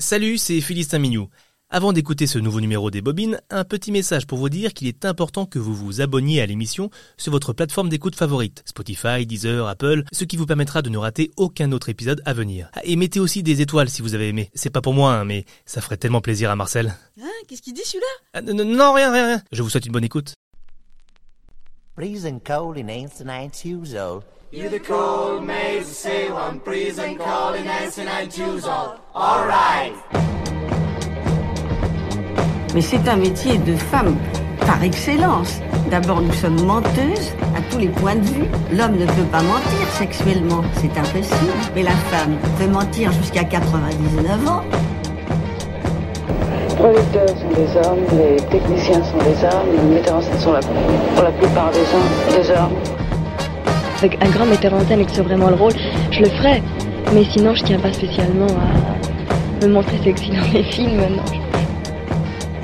Salut, c'est Philistin Mignou. Avant d'écouter ce nouveau numéro des Bobines, un petit message pour vous dire qu'il est important que vous vous abonniez à l'émission sur votre plateforme d'écoute favorite, Spotify, Deezer, Apple, ce qui vous permettra de ne rater aucun autre épisode à venir. Ah, Et mettez aussi des étoiles si vous avez aimé. C'est pas pour moi, hein, mais ça ferait tellement plaisir à Marcel. Hein Qu'est-ce qu'il dit celui-là? Ah, non, rien, rien, rien. Je vous souhaite une bonne écoute. Freezing cold in ancient Tuesday. You the cold maze ancient Tuesday. All right. Mais c'est un métier de femme par excellence. D'abord, nous sommes menteuses à tous les points de vue. L'homme ne peut pas mentir sexuellement, c'est impossible. Mais la femme peut mentir jusqu'à 99 ans. Les producteurs sont des hommes, les techniciens sont des hommes, les metteurs en scène sont la- pour la plupart des hommes. Des hommes. Avec un grand metteur en scène et que c'est vraiment le rôle, je le ferais. Mais sinon, je tiens pas spécialement à me montrer sexy dans les films. Non.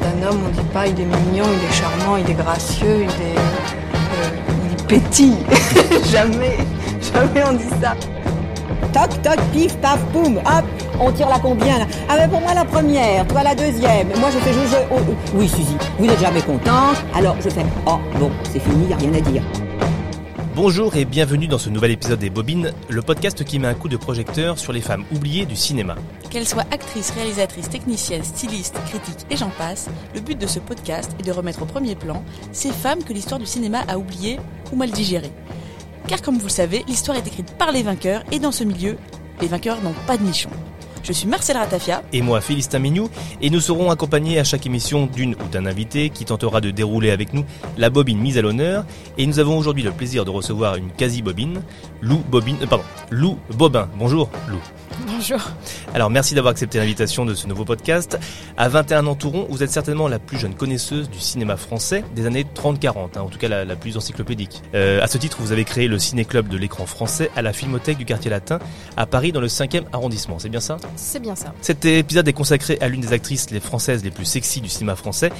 D'un homme, on dit pas il est mignon, il est charmant, il est gracieux, il est. euh, il est petit. jamais, jamais on dit ça. Toc, toc, pif, paf, boum, hop, on tire la combien là Ah ben pour moi la première, toi la deuxième. Moi je fais je, je- oh, euh, Oui Suzy, vous n'êtes jamais contente. Alors je fais oh bon, c'est fini, y a rien à dire. Bonjour et bienvenue dans ce nouvel épisode des Bobines, le podcast qui met un coup de projecteur sur les femmes oubliées du cinéma. Qu'elle soit actrice, réalisatrice, technicienne, styliste, critique et j'en passe, le but de ce podcast est de remettre au premier plan ces femmes que l'histoire du cinéma a oubliées ou mal digérées. Car comme vous le savez, l'histoire est écrite par les vainqueurs et dans ce milieu, les vainqueurs n'ont pas de nichon. Je suis Marcel Ratafia. et moi Philistin Mignou, et nous serons accompagnés à chaque émission d'une ou d'un invité qui tentera de dérouler avec nous la bobine mise à l'honneur, et nous avons aujourd'hui le plaisir de recevoir une quasi-bobine, Lou Bobine, euh, pardon, Lou Bobin. Bonjour Lou. Bonjour. Alors merci d'avoir accepté l'invitation de ce nouveau podcast. À 21 ans tout rond, vous êtes certainement la plus jeune connaisseuse du cinéma français des années 30-40, hein, en tout cas la, la plus encyclopédique. Euh, à ce titre, vous avez créé le ciné-club de l'écran français à la Filmothèque du quartier latin à Paris dans le 5e arrondissement, c'est bien ça? C'est bien ça. cet épisode est consacré à l'une des actrices les françaises les plus sexy du cinéma français.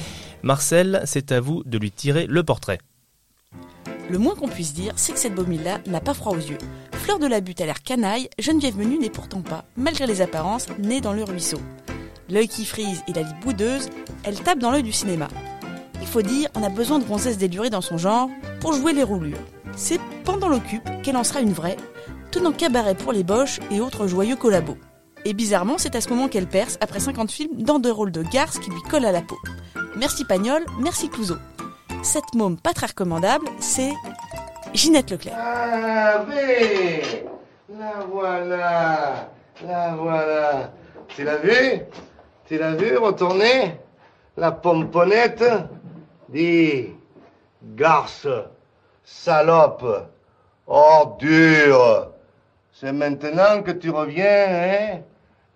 Marcel, c'est à vous de lui tirer le portrait. Le moins qu'on puisse dire, c'est que cette bobine-là n'a pas froid aux yeux. Fleur de la butte a l'air canaille, Geneviève Menu n'est pourtant pas, malgré les apparences, née dans le ruisseau. L'œil qui frise et la lip boudeuse, elle tape dans l'œil du cinéma. Il faut dire, on a besoin de gonzesses délurées dans son genre pour jouer les roulures. C'est pendant l'occupe qu'elle en sera une vraie, tenant cabaret pour les boches et autres joyeux collabos. Et bizarrement, c'est à ce moment qu'elle perce après 50 films dans des rôles de garce qui lui collent à la peau. Merci Pagnol, merci Clouseau. Cette môme pas très recommandable, c'est Ginette Leclerc. Ah, mais la voilà, la voilà. Tu l'as vu? Tu l'as vu retourner? La pomponnette? Dis, garce, salope, ordure. C'est maintenant que tu reviens, hein?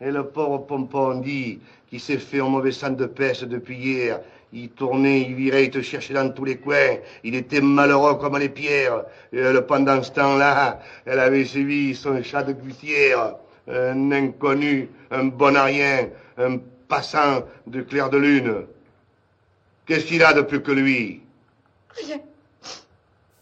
Et le pauvre pompon dit, qui s'est fait un mauvais sang de peste depuis hier. Il tournait, il virait, il te cherchait dans tous les coins. Il était malheureux comme les pierres. Et elle, pendant ce temps-là, elle avait suivi son chat de gouttière. Un inconnu, un bon à rien, un passant de clair de lune. Qu'est-ce qu'il a de plus que lui?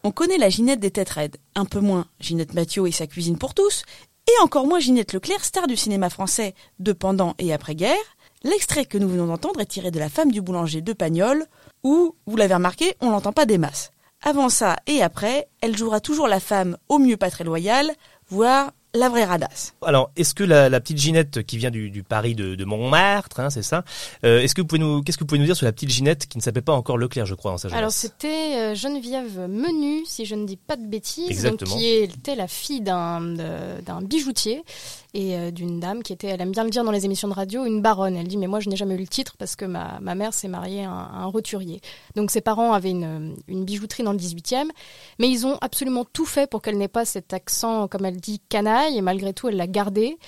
On connaît la Ginette des têtes raides, un peu moins Ginette Mathieu et sa cuisine pour tous, et encore moins Ginette Leclerc, star du cinéma français de pendant et après-guerre. L'extrait que nous venons d'entendre est tiré de La femme du boulanger de Pagnol, où, vous l'avez remarqué, on l'entend pas des masses. Avant ça et après, elle jouera toujours la femme au mieux pas très loyale, voire la vraie radasse. Alors, est-ce que la, la petite Ginette qui vient du, du Paris de, de Montmartre, hein, c'est ça euh, Est-ce que vous pouvez nous, qu'est-ce que vous pouvez nous dire sur la petite Ginette qui ne s'appelle pas encore Leclerc, je crois, dans sa jeunesse? Alors c'était euh, Geneviève Menu, si je ne dis pas de bêtises, Exactement. donc qui était la fille d'un d'un bijoutier et euh, d'une dame qui était, elle aime bien le dire dans les émissions de radio, une baronne. Elle dit mais moi je n'ai jamais eu le titre parce que ma, ma mère s'est mariée à un, roturier. Donc ses parents avaient une, une bijouterie dans le 18e, mais ils ont absolument tout fait pour qu'elle n'ait pas cet accent, comme elle dit, canaille, et malgré tout elle l'a gardé.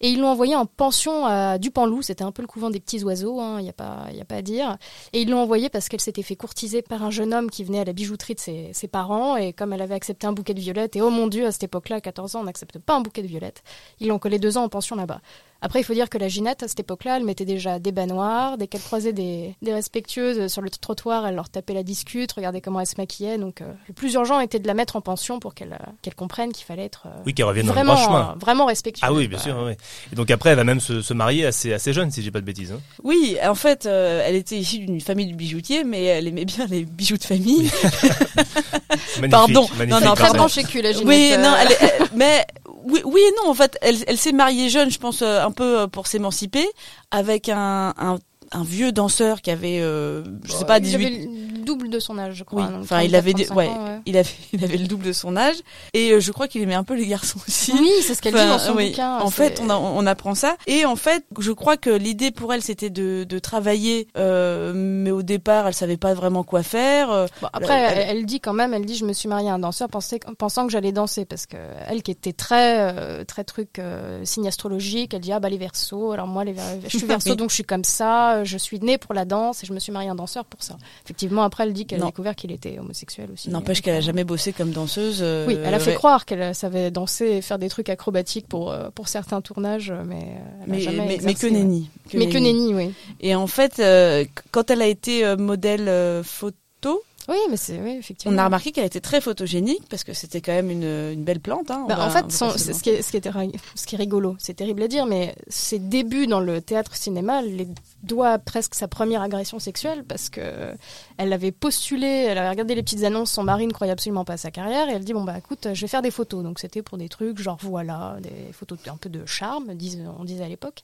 Et ils l'ont envoyée en pension à Dupanloup, c'était un peu le couvent des petits oiseaux, il n'y a, pas- y a pas à dire. Et ils l'ont envoyée parce qu'elle s'était fait courtiser par un jeune homme qui venait à la bijouterie de ses, ses parents. Et comme elle avait accepté un bouquet de violettes, et oh mon Dieu, à cette époque-là, à 14 ans, on n'accepte pas un bouquet de violettes, ils l'ont collé deux ans en pension là-bas. Après, il faut dire que la Ginette, à cette époque-là, elle mettait déjà des baignoires, dès qu'elle croisait des, des respectueuses sur le trottoir, elle leur tapait la discute, regardait comment elle se maquillait. Donc, euh, le plus urgent était de la mettre en pension pour qu'elle euh, qu'elle comprenne qu'il fallait être euh, Oui, qu'elle revienne dans le vraiment, chemin. euh, vraiment respectueuse. Ah oui, bien sûr. Et donc après, elle va même se, se marier assez, assez jeune, si j'ai pas de bêtises. hein. Oui, en fait, euh, elle était issue d'une famille de bijoutiers, mais elle aimait bien les bijoux de famille. Magnifique, Pardon. magnifique. Non, non, Très pardon. branchée cul, la Ginette. Oui, euh, non, elle, elle- mais oui, oui et non. En fait, elle, elle s'est mariée jeune, je pense, euh, un peu euh, pour s'émanciper, avec un, un, un vieux danseur qui avait, euh, je sais pas, il 18 avait le double de son âge, je crois. Oui, donc enfin, il 34, avait, des- 35 ouais, ans, ouais. il avait, il avait le double de son âge, et euh, je crois qu'il aimait un peu les garçons aussi. Oui, c'est ce qu'elle dit Enfin, dans son oui. bouquin. En fait, on, a- on apprend ça. Et en fait, je crois que l'idée pour elle, c'était de, de travailler, euh, mais au départ, elle savait pas vraiment quoi faire. euh, Bon, après, Elle- elle, elle dit quand même, elle dit, je me suis mariée à un danseur pensait- pensant que j'allais danser parce que elle qui était très, euh, très truc euh, signe astrologique, elle dit ah bah les Verseaux. Alors moi, les je suis Verseau Oui. donc je suis comme ça. Je suis née pour la danse et je me suis mariée à un danseur pour ça. Effectivement, après, elle dit qu'elle a découvert qu'il était homosexuel aussi. N'empêche qu'elle a jamais bossé comme danseuse. euh, Oui, elle a fait ouais. croire qu'elle savait danser et faire des trucs acrobatiques pour euh, pour certains tournages, mais elle a Mais, jamais mais, mais exercé, que ouais. nenni. Mais que nenni, oui. Et en fait, euh, quand elle a été modèle photo, Oui, mais c'est oui, effectivement. on a remarqué qu'elle était très photogénique parce que c'était quand même une, une belle plante. Hein, Bah, va- en fait, son- ce, qui est, ce, qui ri- ce qui est rigolo, c'est terrible à dire, mais ses débuts dans le théâtre-cinéma les doit presque sa première agression sexuelle parce que elle avait postulé, elle avait regardé les petites annonces, son mari ne croyait absolument pas à sa carrière et elle dit bon bah écoute, je vais faire des photos. Donc c'était pour des trucs genre voilà, des photos un peu de charme, on disait à l'époque.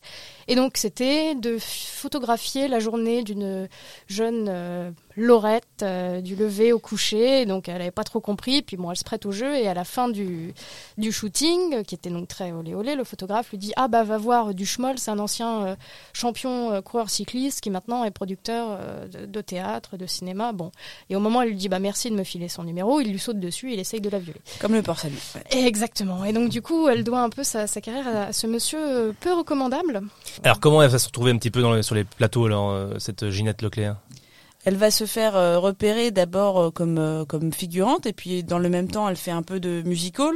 Et donc c'était de photographier la journée d'une jeune euh, Laurette euh, du lever au coucher. Donc elle avait pas trop compris. Puis bon, elle se prête au jeu et à la fin du du shooting, euh, qui était donc très olé olé, le photographe lui dit ah bah va voir du Schmoll, c'est un ancien euh, champion euh, coureur cycliste qui maintenant est producteur euh, de, de théâtre, de cinéma. Bon, et au moment où elle lui dit bah merci de me filer son numéro, il lui saute dessus, et il essaye de la violer. Comme le port salut. ouais. Exactement. Et donc du coup, elle doit un peu sa, sa carrière à ce monsieur peu recommandable. Alors comment elle va se retrouver un petit peu dans les- sur les plateaux, alors, euh, cette Ginette Leclerc? Elle va se faire euh, repérer d'abord comme comme figurante et puis dans le même temps elle fait un peu de musical.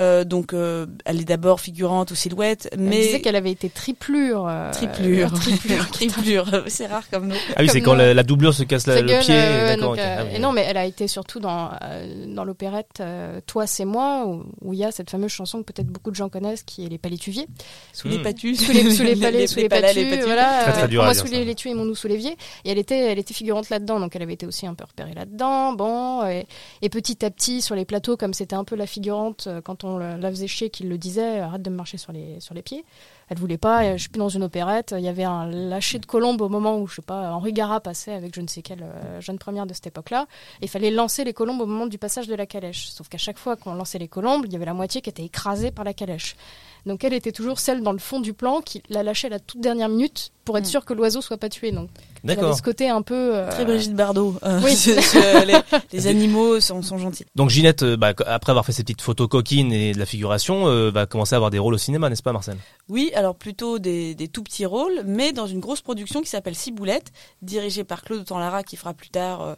Euh, donc euh, elle est d'abord figurante ou silhouette, Elle mais disait qu'elle avait été triplure. euh, triplure, triplure. triplure, c'est rare comme nom. Ah oui, c'est quand nous. la, la doublure se casse la- le gueule, pied. euh, d'accord, donc, euh, Ah oui, et non, mais elle a été surtout dans, euh, dans l'opérette euh, Toi, c'est moi, où il y a cette fameuse chanson que peut-être beaucoup de gens connaissent, qui est Les Palétuviers. Sous les Hmm. patus, Sous les, sous les palais, sous les, palais, patus, patus. voilà. Très, très euh, moi, sous ça. les, les et mon nous sous l'évier. Et elle était, elle était figurante là-dedans, donc elle avait été aussi un peu repérée là-dedans. Bon, et, et petit à petit, sur les plateaux, comme c'était un peu la figurante, euh, on la faisait chier, qu'il le disait, arrête de me marcher sur les, sur les pieds. Elle voulait pas, je suis plus dans une opérette. Il y avait un lâcher de colombe au moment où, je sais pas, Henri Gara passait avec je ne sais quelle euh, jeune première de cette époque-là. Il fallait lancer les colombes au moment du passage de la calèche. Sauf qu'à chaque fois qu'on lançait les colombes, il y avait la moitié qui était écrasée par la calèche. Donc elle était toujours celle dans le fond du plan qui la lâchait à la toute dernière minute pour être Mm. sûre que l'oiseau soit pas tué. Donc D'accord. ce côté un peu euh, Très Brigitte Bardot. Euh, Oui. ce- ce- les, les animaux sont, sont gentils. Donc Ginette, euh, bah, après avoir fait ses petites photos coquines et de la figuration, euh, va commencer à avoir des rôles au cinéma, n'est-ce pas Marcel? Oui, alors plutôt des, des tout petits rôles, mais dans une grosse production qui s'appelle Ciboulette, dirigée par Claude Tanlara, qui fera plus tard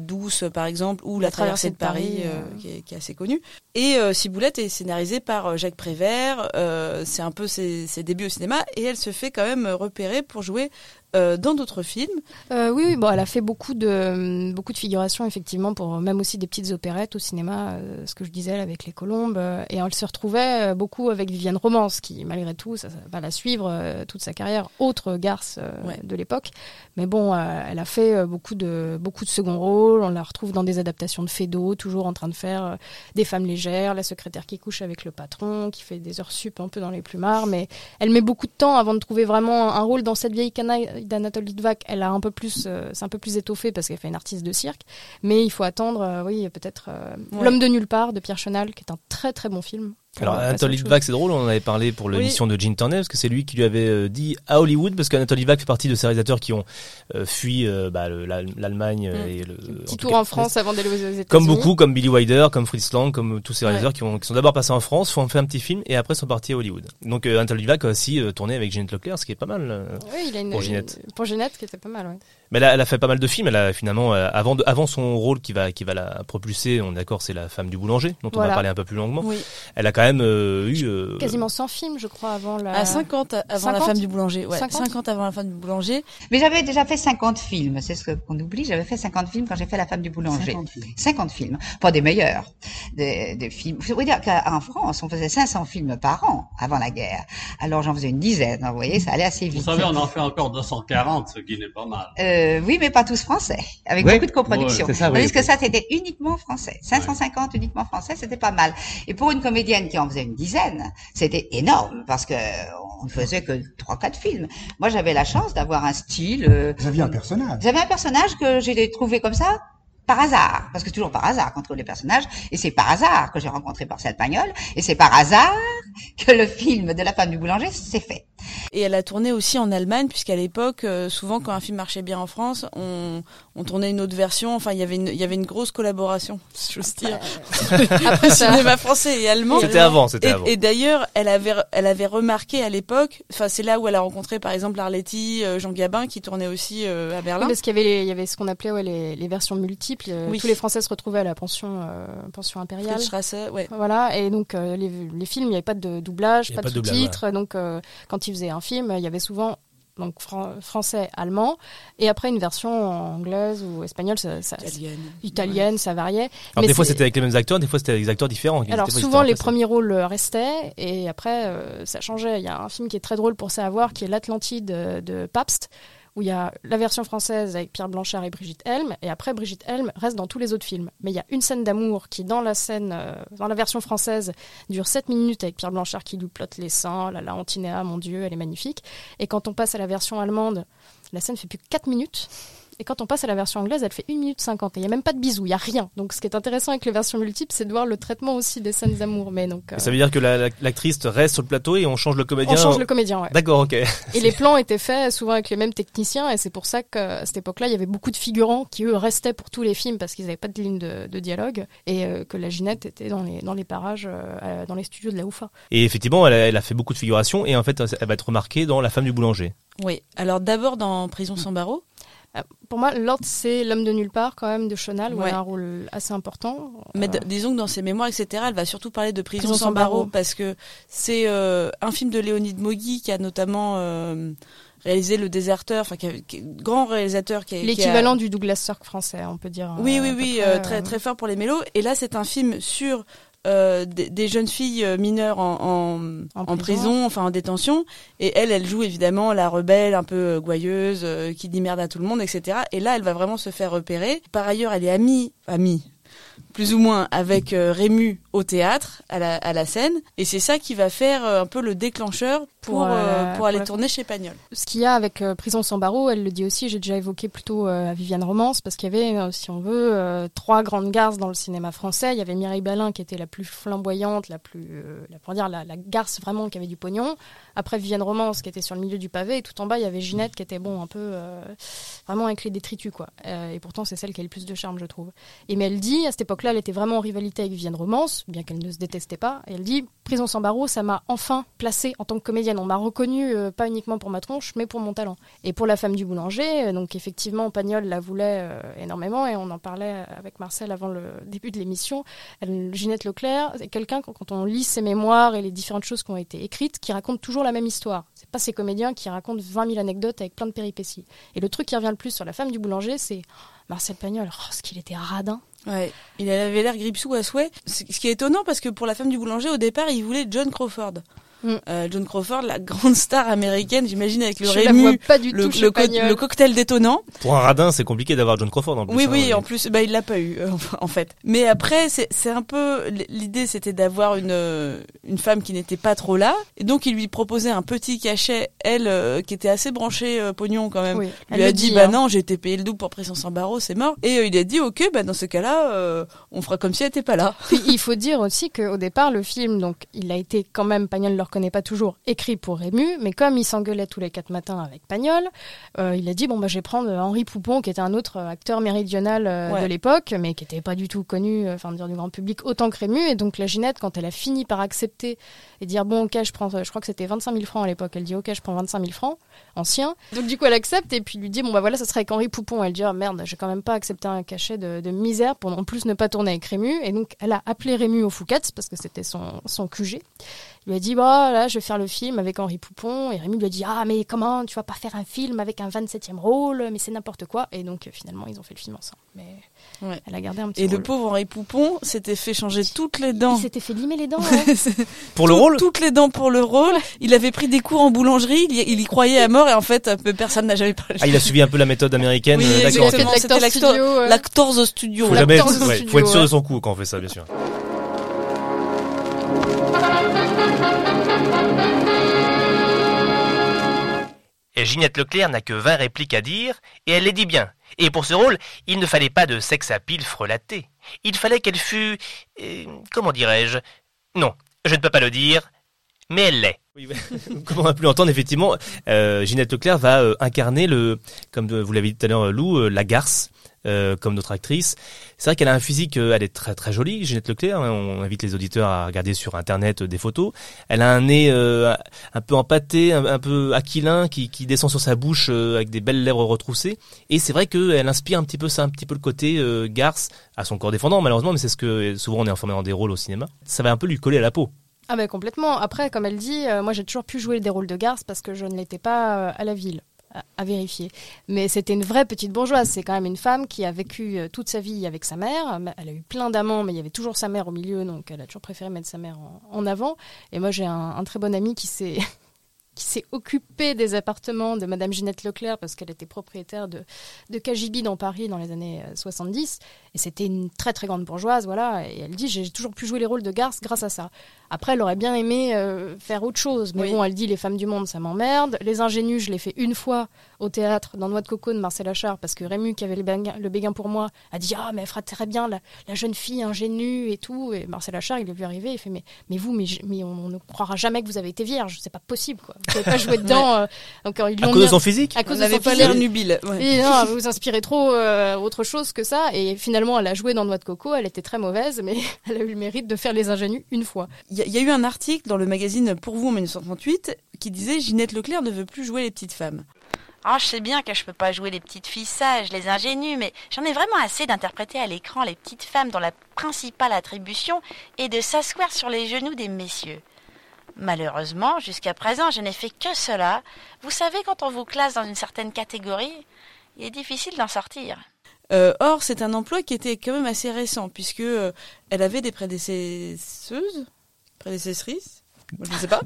Douce, par exemple, ou La, Traversée de Paris, qui, est, qui est assez connue. Et euh, Ciboulette est scénarisée par Jacques Prévert. euh, c'est un peu ses, ses débuts au cinéma, et elle se fait quand même repérer pour jouer euh, dans d'autres films. Euh, oui, oui, bon, elle a fait beaucoup de beaucoup de figurations effectivement pour même aussi des petites opérettes au cinéma, euh, ce que je disais avec les colombes. euh, et elle se retrouvait euh, beaucoup avec Viviane Romance, qui malgré tout, ça, ça va la suivre euh, toute sa carrière, autre garce euh, Ouais. de l'époque. Mais bon, euh, elle a fait euh, beaucoup de beaucoup de second rôles. On la retrouve dans des adaptations de Fédo, toujours en train de faire euh, des femmes légères, la secrétaire qui couche avec le patron, qui fait des heures sup un peu dans les plumards. Mais elle met beaucoup de temps avant de trouver vraiment un rôle dans cette vieille canaille d'Anatole Litvak. Elle a un peu plus, euh, c'est un peu plus étoffé parce qu'elle fait une artiste de cirque. Mais il faut attendre, euh, oui, peut-être euh, Ouais. L'homme de nulle part de Pierre Chenal, qui est un très très bon film. Alors chose. Litvak, c'est drôle, on en avait parlé pour l'émission de Gene Turner, parce que c'est lui qui lui avait euh, dit à Hollywood, parce qu'Anatole Litvak fait partie de ces réalisateurs qui ont euh, fui euh, bah, le- l'Al- l'Allemagne Mm. et le... Petit en tour cas, en France avant d'aller aux États-Unis. Comme beaucoup, comme Billy Wilder, comme Fritz Lang, comme tous ces Ouais. réalisateurs qui, ont, qui sont d'abord passés en France, font fait un petit film et après sont partis à Hollywood. Donc euh, Anatole Litvak a aussi tourné avec Ginette Leclerc, ce qui est pas mal. Oui, il a une, Pour Ginette. une- pour Ginette, qui était pas mal, ouais. Mais elle a, elle a fait pas mal de films. Elle a finalement, euh, avant, de- avant son rôle qui va, qui va la propulser, on est d'accord, c'est la femme du boulanger, dont on va parler un peu plus longuement. Oui. Elle a quand même euh, eu. euh, Quasiment 100 films, je crois, avant la. À 50 avant la 50? femme du boulanger. Ouais, 50? 50 avant la femme du boulanger. Mais j'avais déjà fait 50 films, c'est ce qu'on oublie, j'avais fait 50 films quand j'ai fait La femme du boulanger. 50 films. 50 films, pas des meilleurs, des, des films. Je veux dire qu'en France, on faisait 500 films par an avant la guerre. Alors j'en faisais une dizaine, vous voyez, ça allait assez Vous vite. savez, on en fait encore 240, ce qui n'est pas mal. Euh, oui, mais pas tous français, avec Oui. beaucoup de coproduction. Ouais, c'est ça, Tandis oui. que ça, c'était uniquement français. 550 uniquement français, c'était pas mal. Et pour une comédienne qui en faisait une dizaine, c'était énorme, parce que on ne faisait que trois, quatre films. Moi, j'avais la chance d'avoir un style. euh, Vous aviez un personnage. J'avais un personnage que j'ai trouvé comme ça par hasard, parce que toujours par hasard qu'on trouve les personnages, et c'est par hasard que j'ai rencontré Marcel Pagnol, et c'est par hasard que le film de la femme du boulanger s'est fait. Et elle a tourné aussi en Allemagne, puisqu'à l'époque, euh, souvent quand un film marchait bien en France, on, on tournait une autre version. Enfin, il y avait une, il y avait une grosse collaboration, si j'ose dire, après cinéma français et allemand. C'était avant, c'était Et, avant. et d'ailleurs, elle avait, elle avait remarqué à l'époque, enfin, c'est là où elle a rencontré, par exemple, Arletty, euh, Jean Gabin, qui tournait aussi euh, à Oui, Berlin. parce qu'il y avait, les- il y avait ce qu'on appelait ouais, les, les versions multiples. Oui. Tous les Français se retrouvaient à la pension, euh, pension impériale. Strasse, ouais. Voilà, et donc euh, les, les films, il n'y avait pas de doublage, pas de sous-titres. Donc euh, quand ils faisaient un film, il y avait souvent donc fran- français, allemand, et après une version anglaise ou espagnole, ça, ça- Italienne. italienne, ça variait. Alors Mais des fois c'était avec les mêmes acteurs, des fois c'était avec des acteurs différents. Alors souvent les premiers rôles euh, restaient et après euh, ça changeait. Il y a un film qui est très drôle pour savoir qui est l'Atlantide de, de Pabst où il y a la version française avec Pierre Blanchard et Brigitte Helm et après Brigitte Helm reste dans tous les autres films. Mais il y a une scène d'amour qui dans la scène euh, dans la version française dure 7 minutes avec Pierre Blanchard qui lui plotte les seins, la Antinéa, mon dieu, elle est magnifique. Et quand on passe à la version allemande, la scène fait plus que 4 minutes. Et quand on passe à la version anglaise, elle fait 1 minute 50. Et il n'y a même pas de bisous, il n'y a rien. Donc ce qui est intéressant avec les versions multiples, c'est de voir le traitement aussi des scènes d'amour. Mais donc, euh, Ça veut dire que la- la- l'actrice reste sur le plateau et on change le comédien. on change le comédien, ouais. D'accord, ok. Et les plans étaient faits souvent avec les mêmes techniciens. Et c'est pour ça qu'à cette époque-là, il y avait beaucoup de figurants qui, eux, restaient pour tous les films parce qu'ils n'avaient pas de ligne de, de dialogue. Et euh, que la Ginette était dans les, dans les parages, euh, dans les studios de la UFA. Et effectivement, elle a, elle a fait beaucoup de figurations et en fait, elle va être remarquée dans La femme du boulanger. Oui. Alors d'abord dans Prison sans barreaux. Euh, Pour moi, Lord, c'est l'homme de nulle part, quand même, de Chonal, où Ouais. elle a un rôle assez important. Mais Euh, disons que dans ses mémoires, etc., elle va surtout parler de Prison, Prison sans sans barreaux, barreaux. parce que c'est euh, un film de Léonide Mogui qui a notamment euh, réalisé Le Déserteur, enfin, grand réalisateur qui a- L'équivalent du Douglas Sirk français, on peut dire. Oui, euh, oui, oui, près, très très fort pour les mélos. Et là, c'est un film sur euh, des, des jeunes filles euh, mineures en, en, En en prison. prison. enfin en détention. Et elle, elle joue évidemment la rebelle, un peu euh, gouailleuse, euh, qui dit merde à tout le monde, etc. Et là, elle va vraiment se faire repérer. Par ailleurs, elle est amie, amie, plus ou moins, avec euh, Rému au théâtre, à la, à la scène. Et c'est ça qui va faire euh, un peu le déclencheur pour, Pour, euh, pour aller la- tourner chez Pagnol. Ce qu'il y a avec Prison sans barreaux, elle le dit aussi, j'ai déjà évoqué plutôt à Viviane Romance, parce qu'il y avait, si on veut, trois grandes garces dans le cinéma français. Il y avait Mireille Balin qui était la plus flamboyante, la plus, la, pour dire, la, la garce vraiment qui avait du pognon. Après Viviane Romance qui était sur le milieu du pavé, et tout en bas il y avait Ginette qui était bon un peu euh, vraiment avec les détritus quoi. Et pourtant c'est celle qui a le plus de charme je trouve. Et mais elle dit à cette époque-là elle était vraiment en rivalité avec Viviane Romance, bien qu'elle ne se détestait pas. Et elle dit Prison sans barreaux ça m'a enfin placée en tant que comédienne. On m'a reconnue euh, pas uniquement pour ma tronche mais pour mon talent. Et pour la femme du boulanger, euh, donc effectivement Pagnol la voulait euh, énormément et on en parlait avec Marcel avant le début de l'émission. Ginette Leclerc, c'est quelqu'un quand quand on lit ses mémoires et les différentes choses qui ont été écrites, qui raconte toujours la même histoire. C'est pas ces comédiens qui racontent 20 000 anecdotes avec plein de péripéties. Et le truc qui revient le plus sur la femme du boulanger, c'est Marcel Pagnol. Oh, ce qu'il était radin. Ouais, il avait l'air gripsou à souhait. Ce qui est étonnant parce que pour la femme du boulanger, au départ, il voulait John Crawford. Mm. Euh, John Crawford, la grande star américaine, j'imagine avec le Je la vois Rému, pas du le, tout le, co- le cocktail détonnant. Pour un radin, c'est compliqué d'avoir John Crawford en plus. Oui, hein, oui, en plus, bah, il l'a pas eu, euh, en fait. Mais après, c'est un peu, l'idée, c'était d'avoir une, euh, une femme qui n'était pas trop là. Et donc, il lui proposait un petit cachet, elle, euh, qui était assez branchée euh, pognon quand même. Oui, elle lui a dit, dit, bah hein. non, j'ai été payé le double pour Prison sans barreaux, c'est mort. Et euh, il a dit, ok, bah dans ce cas-là, euh, on fera comme si elle était pas là. Puis il faut dire aussi qu'au départ, le film, donc, il a été quand même, Pagnol reconnais pas toujours, écrit pour Rému, mais comme il s'engueulait tous les quatre matins avec Pagnol, euh, il a dit bon bah je vais prendre Henri Poupon, qui était un autre acteur méridional euh, Ouais. de l'époque, mais qui était pas du tout connu, euh, enfin dire du grand public autant que Rému. Et donc la Ginette, quand elle a fini par accepter et dire bon ok je prends, je crois que c'était 25 000 francs à l'époque, elle dit ok je prends 25 000 francs ancien. Donc du coup elle accepte et puis lui dit bon bah voilà ça serait avec Henri Poupon. Elle dit oh merde j'ai quand même pas accepté un cachet de, de misère pour en plus ne pas tourner avec Rému. Et donc elle a appelé Rému au Fouquet's parce que c'était son, son QG. Il lui a dit bah là je vais faire le film avec Henri Poupon et Rému lui a dit ah mais comment tu vas pas faire un film avec un 27e rôle? Mais c'est n'importe quoi et donc euh, finalement ils ont fait le film ensemble mais Ouais. elle a gardé un petit Et le pauvre Henri Poupon s'était fait changer toutes les dents. il s'était fait limer les dents hein. Pour le Tout- rôle? Toutes les dents pour le rôle. Il avait pris des cours en boulangerie, il y, il y croyait à mort et en fait euh, personne n'a jamais parlé. Ah, il a suivi un peu la méthode américaine. Oui, euh, d'accord. c'était l'acteur studio, ouais. l'actors studio. Faut jamais, L'acteur de ouais, faut être sûr de son coup quand on fait ça, bien sûr. Et Ginette Leclerc n'a que 20 répliques à dire, et elle les dit bien. Et pour ce rôle, il ne fallait pas de sexe à pile frelaté. Il fallait qu'elle fût... euh, comment dirais-je? Non, je ne peux pas le dire, mais elle l'est. Comme on a pu l'entendre, effectivement, euh, Ginette Leclerc va euh, incarner le, comme vous l'avez dit tout à l'heure, Lou, la garce, euh, comme notre actrice. C'est vrai qu'elle a un physique, euh, elle est très très jolie, Ginette Leclerc. hein. on invite les auditeurs à regarder sur internet euh, des photos. Elle a un nez un peu empâté, un, peu aquilin, qui, descend sur sa bouche avec des belles lèvres retroussées. Et c'est vrai qu'elle inspire un petit peu ça, un petit peu le côté garce à son corps défendant, malheureusement, mais c'est ce que souvent on est informé dans des rôles au cinéma. Ça va un peu lui coller à la peau. Ah ben complètement. Après, comme elle dit, moi j'ai toujours pu jouer des rôles de garce parce que je ne l'étais pas à la ville. À, vérifier. Mais c'était une vraie petite bourgeoise. C'est quand même une femme qui a vécu euh, toute sa vie avec sa mère. Elle a eu plein d'amants, mais il y avait toujours sa mère au milieu, donc elle a toujours préféré mettre sa mère en, en avant. Et moi j'ai un, un très bon ami qui s'est qui s'est occupé des appartements de Madame Ginette Leclerc parce qu'elle était propriétaire de, de Cagibi dans Paris dans les années euh, 70. Et c'était une très très grande bourgeoise, voilà. Et elle dit j'ai toujours pu jouer les rôles de garce grâce à ça. Après, elle aurait bien aimé euh, faire autre chose. Mais Oui. bon, elle dit les femmes du monde, ça m'emmerde. Les ingénus, je l'ai fait une fois au théâtre dans Noix de Coco de Marcel Achard parce que Rému, qui avait le béguin, le béguin pour moi, a dit Ah, mais elle fera très bien la, la jeune fille ingénue et tout. Et Marcel Achard, il est vu arriver, il fait Mais, mais vous, mais, on ne croira jamais que vous avez été vierge. C'est pas possible, quoi. Vous pouvez pas jouer dedans. euh. Donc, euh, ils À cause de son physique À cause de son pas physique. l'air nubile. ouais. Et non, vous vous inspirez trop euh, autre chose que ça. Et finalement, elle a joué dans Noix de Coco. Elle était très mauvaise, mais elle a eu le mérite de faire les ingénus une fois. Il y, y a eu un article dans le magazine Pour vous en 1938 qui disait Ginette Leclerc ne veut plus jouer les petites femmes. Ah, je sais bien que je peux pas jouer les petites filles sages, les ingénues, mais j'en ai vraiment assez d'interpréter à l'écran les petites femmes dont la principale attribution est de s'asseoir sur les genoux des messieurs. Malheureusement, jusqu'à présent, je n'ai fait que cela. Vous savez, quand on vous classe dans une certaine catégorie, il est difficile d'en sortir. Euh, or, c'est un emploi qui était quand même assez récent puisque euh, elle avait des prédécesseuses, prédécessrices. Je ne sais pas.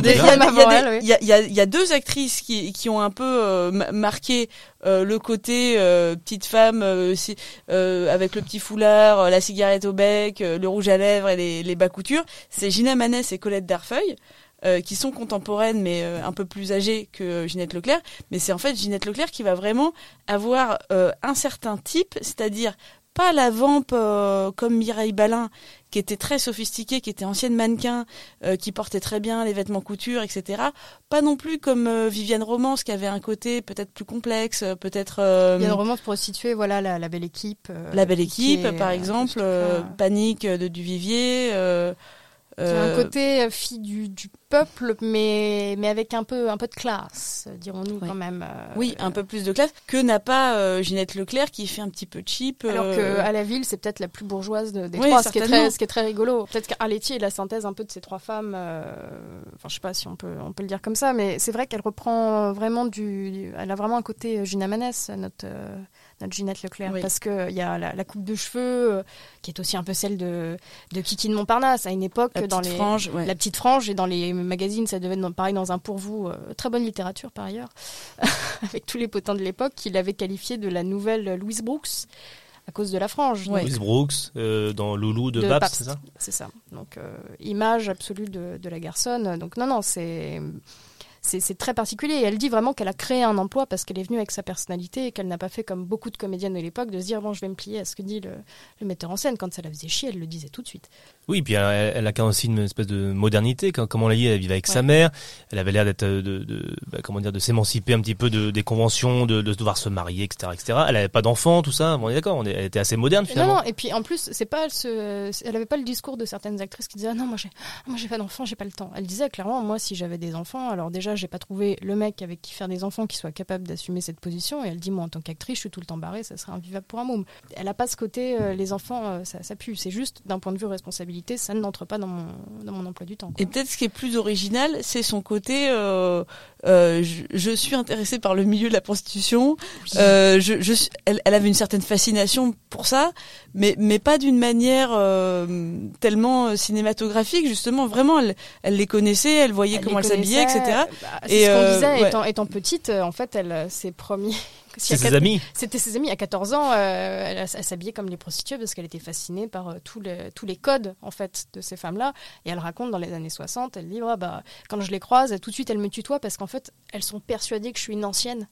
Des femmes avant elle, en tout cas. Il y, a- deux actrices qui, qui ont un peu euh, ma- marqué euh, le côté euh, petite femme euh, si- euh, avec le petit foulard, euh, la cigarette au bec, euh, le rouge à lèvres et les, les bas coutures. C'est Gina Manès et Colette Darfeuille. euh, qui sont contemporaines mais euh, un peu plus âgées que Ginette Leclerc, mais c'est en fait Ginette Leclerc qui va vraiment avoir euh, un certain type, c'est-à-dire pas la vampe euh, comme Mireille Balin, qui était très sophistiquée, qui était ancienne mannequin, euh, qui portait très bien les vêtements couture, etc. Pas non plus comme euh, Viviane Romance, qui avait un côté peut-être plus complexe, euh, peut-être euh, une romance pour situer voilà, la, la belle équipe. euh, La Belle qui Équipe, est, par exemple, euh, cas, Panique de Duvivier. Euh, un côté euh, fille du, du peuple, mais, mais avec un peu, un peu de classe, dirons-nous quand même. euh, oui, un peu plus de classe que n'a pas euh, Ginette Leclerc, qui fait un petit peu cheap. Alors euh, que à la ville, c'est peut-être la plus bourgeoise de- des Oui, trois, ce qui, est très, ce qui est très rigolo. Peut-être qu'Arletty est la synthèse un peu de ces trois femmes. euh, Enfin, je sais pas si on peut, on peut le dire comme ça, mais c'est vrai qu'elle reprend vraiment du. Elle a vraiment un côté euh, Gina Manès, notre, euh, notre Ginette Leclerc, Oui. parce qu'il y a la, la coupe de cheveux, euh, qui est aussi un peu celle de, de Kiki de Montparnasse, à une époque, la dans petite les. frange, ouais. La petite frange, et dans les magazines, ça devait être dans- pareil dans un pour vous. euh, très bonne littérature par ailleurs, avec tous les potins de l'époque, qu'il avait qualifié de la nouvelle Louise Brooks à cause de la frange. Ouais. Louise Brooks, euh, dans Loulou de, De Babs, c'est ça? C'est ça. Donc, euh, image absolue de, de la garçonne. Donc, non, non, c'est. C'est très particulier. Et elle dit vraiment qu'elle a créé un emploi parce qu'elle est venue avec sa personnalité et qu'elle n'a pas fait comme beaucoup de comédiennes de l'époque de se dire bon, je vais me plier à ce que dit le, le metteur en scène. Quand ça la faisait chier, elle le disait tout de suite. Oui, puis elle, elle a quand même aussi une espèce de modernité. Quand, comme on l'a dit, elle vivait avec sa mère. Elle avait l'air d'être, euh, de, de, bah, comment dire, de s'émanciper un petit peu de, des conventions, de, de devoir se marier, etc., etc. Elle avait pas d'enfants, tout ça. Bon, on est d'accord. Elle était assez moderne Non, finalement. non, et puis en plus, c'est pas ce, elle avait pas le discours de certaines actrices qui disaient ah non, moi j'ai, moi j'ai pas d'enfants, j'ai pas le temps. Elle disait clairement, moi si j'avais des enfants, alors déjà j'ai pas trouvé le mec avec qui faire des enfants qui soit capable d'assumer cette position. Et elle dit moi en tant qu'actrice, je suis tout le temps barrée, ça serait invivable pour un môme. Elle a pas ce côté, euh, les enfants, euh, ça, pue. C'est juste d'un point de vue responsabilité, ça n'entre pas dans mon, dans mon emploi du temps. Et peut-être ce qui est plus original, c'est son côté. euh, euh, je, je suis intéressée par le milieu de la prostitution. Euh, je, je elle, elle avait une certaine fascination pour ça, mais mais pas d'une manière euh, tellement euh, cinématographique. Justement, vraiment, elle, elle les connaissait, elle voyait Elle comment elle s'habillait, etc. bah, Et, ce qu'on euh, disait ouais. étant, étant petite. En fait, elle, euh, ses premiers. C'est ses amis. C'était ses amis. À 14 ans, euh, elle, elle s'habillait comme les prostituées parce qu'elle était fascinée par euh, tous, les, tous les codes en fait de ces femmes-là. Et elle raconte dans les années 60, elle dit ah, bah, quand je les croise, tout de suite elle me tutoie parce qu'en fait elles sont persuadées que je suis une ancienne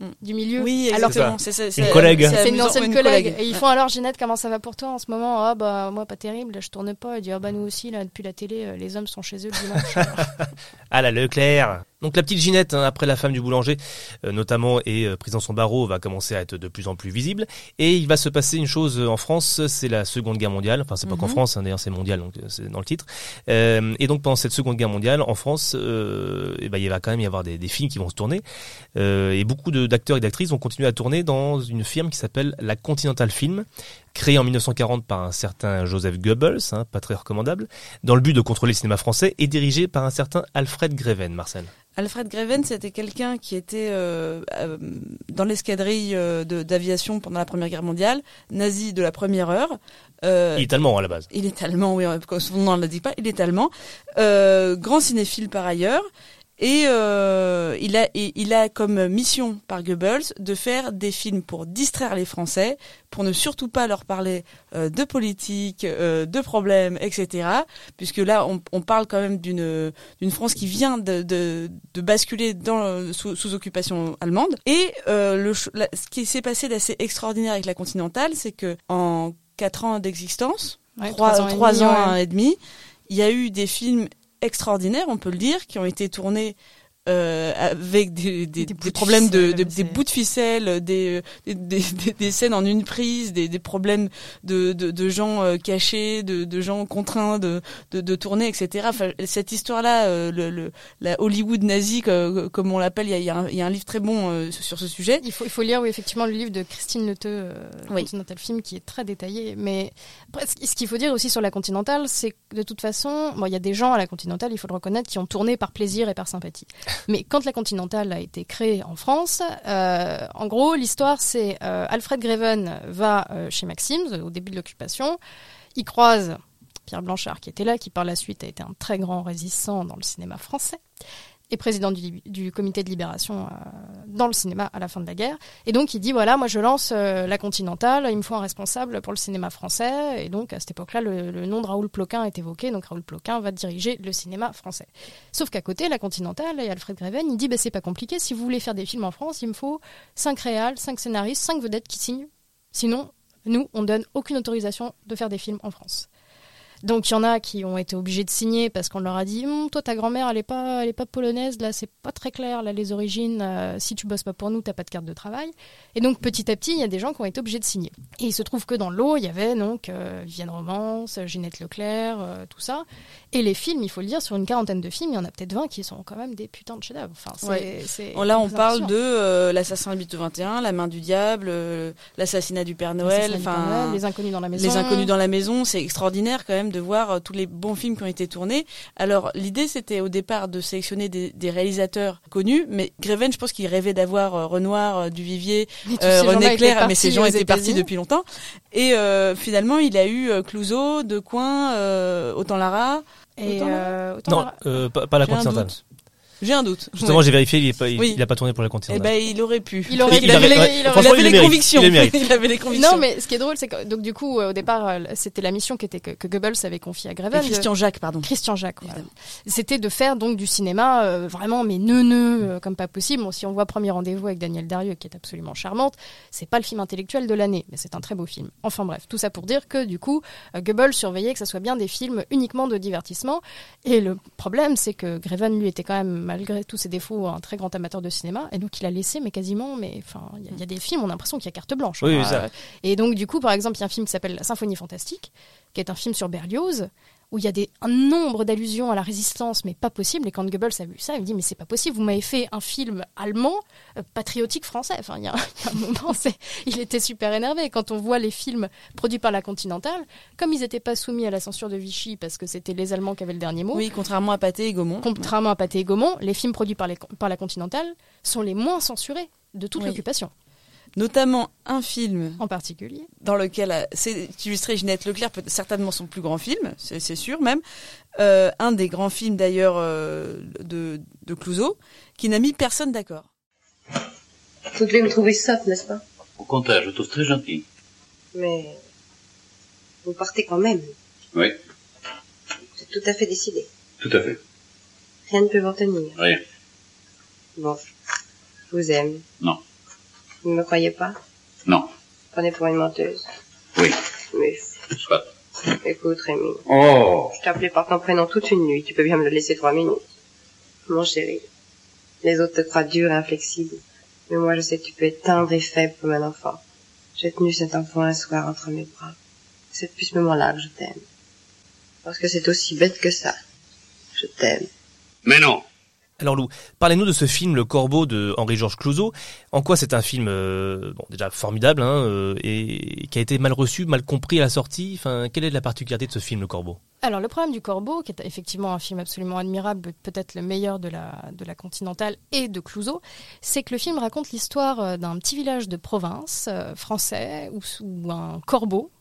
Mm. du milieu. Oui, alors exactement. C'est Une collègue. c'est une ancienne collègue. Et ils font alors Ginette, comment ça va pour toi en ce moment? Ah bah moi pas terrible, je tourne pas. Elle dit ah bah nous aussi là depuis la télé, euh, les hommes sont chez eux le dimanche. Ah la Leclerc Donc la petite Ginette, hein, après la femme du boulanger, euh, notamment, et euh, prise dans son barreau, va commencer à être de plus en plus visible. Et il va se passer une chose euh, en France, c'est la Seconde Guerre mondiale. Enfin, c'est pas qu'en Mhm. France, hein, d'ailleurs c'est mondial, donc c'est dans le titre. Euh, et donc pendant cette Seconde Guerre mondiale, en France, euh, eh ben, il va quand même y avoir des, des films qui vont se tourner. Et beaucoup d'acteurs et d'actrices vont continuer à tourner dans une firme qui s'appelle la Continental Film, créée en 1940 par un certain Joseph Goebbels, hein, pas très recommandable, dans le but de contrôler le cinéma français, et dirigée par un certain Alfred Greven, Marcel. Alfred Greven, c'était quelqu'un qui était euh, euh, dans l'escadrille euh, d'aviation pendant la Première Guerre mondiale, nazi de la première heure. Euh, Il est allemand à la base. il est allemand, oui, comme son nom ne le dit pas, il est allemand. Euh, grand cinéphile par ailleurs. Et euh, il, a, il a comme mission par Goebbels de faire des films pour distraire les Français, pour ne surtout pas leur parler euh, de politique, euh, de problèmes, etc. Puisque là, on, on parle quand même d'une d'une France qui vient de, de, de basculer dans, sous, sous occupation allemande. Et euh, le, la- ce qui s'est passé d'assez extraordinaire avec la Continentale, c'est que en quatre ans d'existence, Ouais, trois, trois ans et trois demi, ans ouais. et demi, il y a eu des films extraordinaires, on peut le dire, qui ont été tournés euh, avec des, des, Des problèmes de, de- des bouts de ficelle, des, des, des, des- des scènes en une prise, des, des problèmes de, de, de gens euh, cachés, de, de gens contraints de, de, de tourner, etc. Enfin, cette histoire-là, euh, le, le, la Hollywood nazie, co- comme on l'appelle, il y a, il y, a un- il y a un livre très bon euh, sur ce sujet. Il faut, il faut lire oui, effectivement le livre de Christine Neteux, euh, Oui. Continental Film, qui est très détaillé. Mais après, ce ce qu'il faut dire aussi sur la Continentale, c'est que de toute façon, bon, il y a des gens à la Continentale, il faut le reconnaître, qui ont tourné par plaisir et par sympathie. Mais quand la Continentale a été créée en France, euh, en gros, l'histoire, c'est euh, Alfred Greven va euh, chez Maxim's au début de l'occupation, il croise Pierre Blanchard qui était là, qui par la suite a été un très grand résistant dans le cinéma français et président du, comité de libération euh, dans le cinéma à la fin de la guerre. Et donc il dit voilà, moi je lance euh, la Continentale, il me faut un responsable pour le cinéma français. Et donc à cette époque-là, le, le nom de Raoul Ploquin est évoqué. Donc Raoul Ploquin va diriger le cinéma français. Sauf qu'à côté, la Continentale et Alfred Greven, il dit bah, c'est pas compliqué. Si vous voulez faire des films en France, il me faut cinq réals, cinq scénaristes, cinq vedettes qui signent. Sinon, nous, on donne aucune autorisation de faire des films en France. Donc il y en a qui ont été obligés de signer parce qu'on leur a dit Hum, toi ta grand-mère elle est pas elle est pas polonaise. Là c'est pas très clair. Là les origines euh, si tu bosses pas pour nous t'as pas de carte de travail. Et donc petit à petit il y a des gens qui ont été obligés de signer. Et il se trouve que dans le lot il y avait donc euh, Romance Ginette Leclerc euh, tout ça. Et les films il faut le dire sur une quarantaine de films il y en a peut-être 20 qui sont quand même des putains de chefs-d'œuvre. Enfin c'est, Ouais. là, on parle de euh, l'assassin habite au 21, la main du diable, l'assassinat du Père Noël, enfin Père Noël, les inconnus dans la maison. Les inconnus dans la maison, c'est extraordinaire quand même de voir euh, tous les bons films qui ont été tournés. Alors l'idée c'était au départ de sélectionner des, des réalisateurs connus, mais Greven, je pense qu'il rêvait d'avoir euh, Renoir, euh, Duvivier, euh, René Clair, mais ces gens étaient partis depuis longtemps. Et euh, finalement, il a eu euh, Clouseau, Decoing, euh, Autant Lara. et Autant Lara euh, autant Non, Lara- euh, pas, pas la Continentale. J'ai un doute. Justement, Ouais. j'ai vérifié, il, est pas, il, Oui. il a pas tourné pour la Eh continentale. ben, il aurait pu. Il aurait il, pu. avait les, aurait- ouais, il franchement, avait il les le mérite. convictions. Il avait les convictions. Non, mais ce qui est drôle, c'est que donc du coup, euh, au départ, euh, c'était la mission qui était que, que Goebbels avait confiée à Et de- Christian Jacques, pardon. Christian Jacques. voilà. Évidemment. C'était de faire donc du cinéma euh, vraiment mais neuneux euh, comme pas possible. Bon, si on voit Premier Rendez-vous avec Daniel Darieux qui est absolument charmante, c'est pas le film intellectuel de l'année, mais c'est un très beau film. Enfin bref, tout ça pour dire que du coup, euh, Goebbels surveillait que ça soit bien des films uniquement de divertissement. Et le problème, c'est que Greven lui était quand même malgré tous ses défauts un très grand amateur de cinéma, et donc il a laissé mais quasiment, mais enfin, il y a- il y, a des films, on a l'impression qu'il y a carte blanche. Oui, ça. Et donc du coup, par exemple, il y a un film qui s'appelle La Symphonie fantastique, qui est un film sur Berlioz où il y a des, un nombre d'allusions à la résistance, mais pas possible. Et quand Goebbels a vu ça, il me dit Mais c'est pas possible, vous m'avez fait un film allemand, euh, patriotique français. Enfin, il y a, il y a un moment, il était super énervé. Quand on voit les films produits par la Continentale, comme ils n'étaient pas soumis à la censure de Vichy parce que c'était les Allemands qui avaient le dernier mot, Oui, contrairement à Pathé et Gaumont. contrairement à Pathé et Gaumont, les films produits par, les- par la Continentale sont les moins censurés de toute Oui. l'occupation, Notamment un film en particulier. dans lequel c'est illustré Ginette Leclerc, peut certainement son plus grand film, c'est sûr même. Euh, un des grands films d'ailleurs euh, de, de Clouseau, qui n'a mis personne d'accord. Vous devez me trouver sotte, n'est-ce pas? Au contraire, je trouve très gentil. Mais vous partez quand même. Oui, Vous êtes tout à fait décidé. tout à fait. Rien ne peut vous retenir. Rien. Bon, je vous aime. Non. Vous ne me croyez pas? Non. Prenez pour une menteuse. Oui. Mais Soit. écoute, Rémi, Oh je t'ai appelé par ton prénom toute une nuit. Tu peux bien me le laisser trois minutes. Mon chéri, les autres te croient dur et inflexible. Mais moi, je sais que tu peux être tendre et faible comme un enfant. J'ai tenu cet enfant un soir entre mes bras. C'est depuis ce moment-là que je t'aime. Parce que c'est aussi bête que ça. Je t'aime. Mais non Alors Lou, parlez-nous de ce film Le Corbeau de Henri-Georges Clouzot. En quoi c'est un film euh, déjà formidable hein, euh, et qui a été mal reçu, mal compris à la sortie? Enfin, quelle est la particularité de ce film Le Corbeau? Alors, le problème du Corbeau, qui est effectivement un film absolument admirable, peut-être le meilleur de la, de la Continentale et de Clouseau, c'est que le film raconte l'histoire euh, d'un petit village de province français où un corbeau,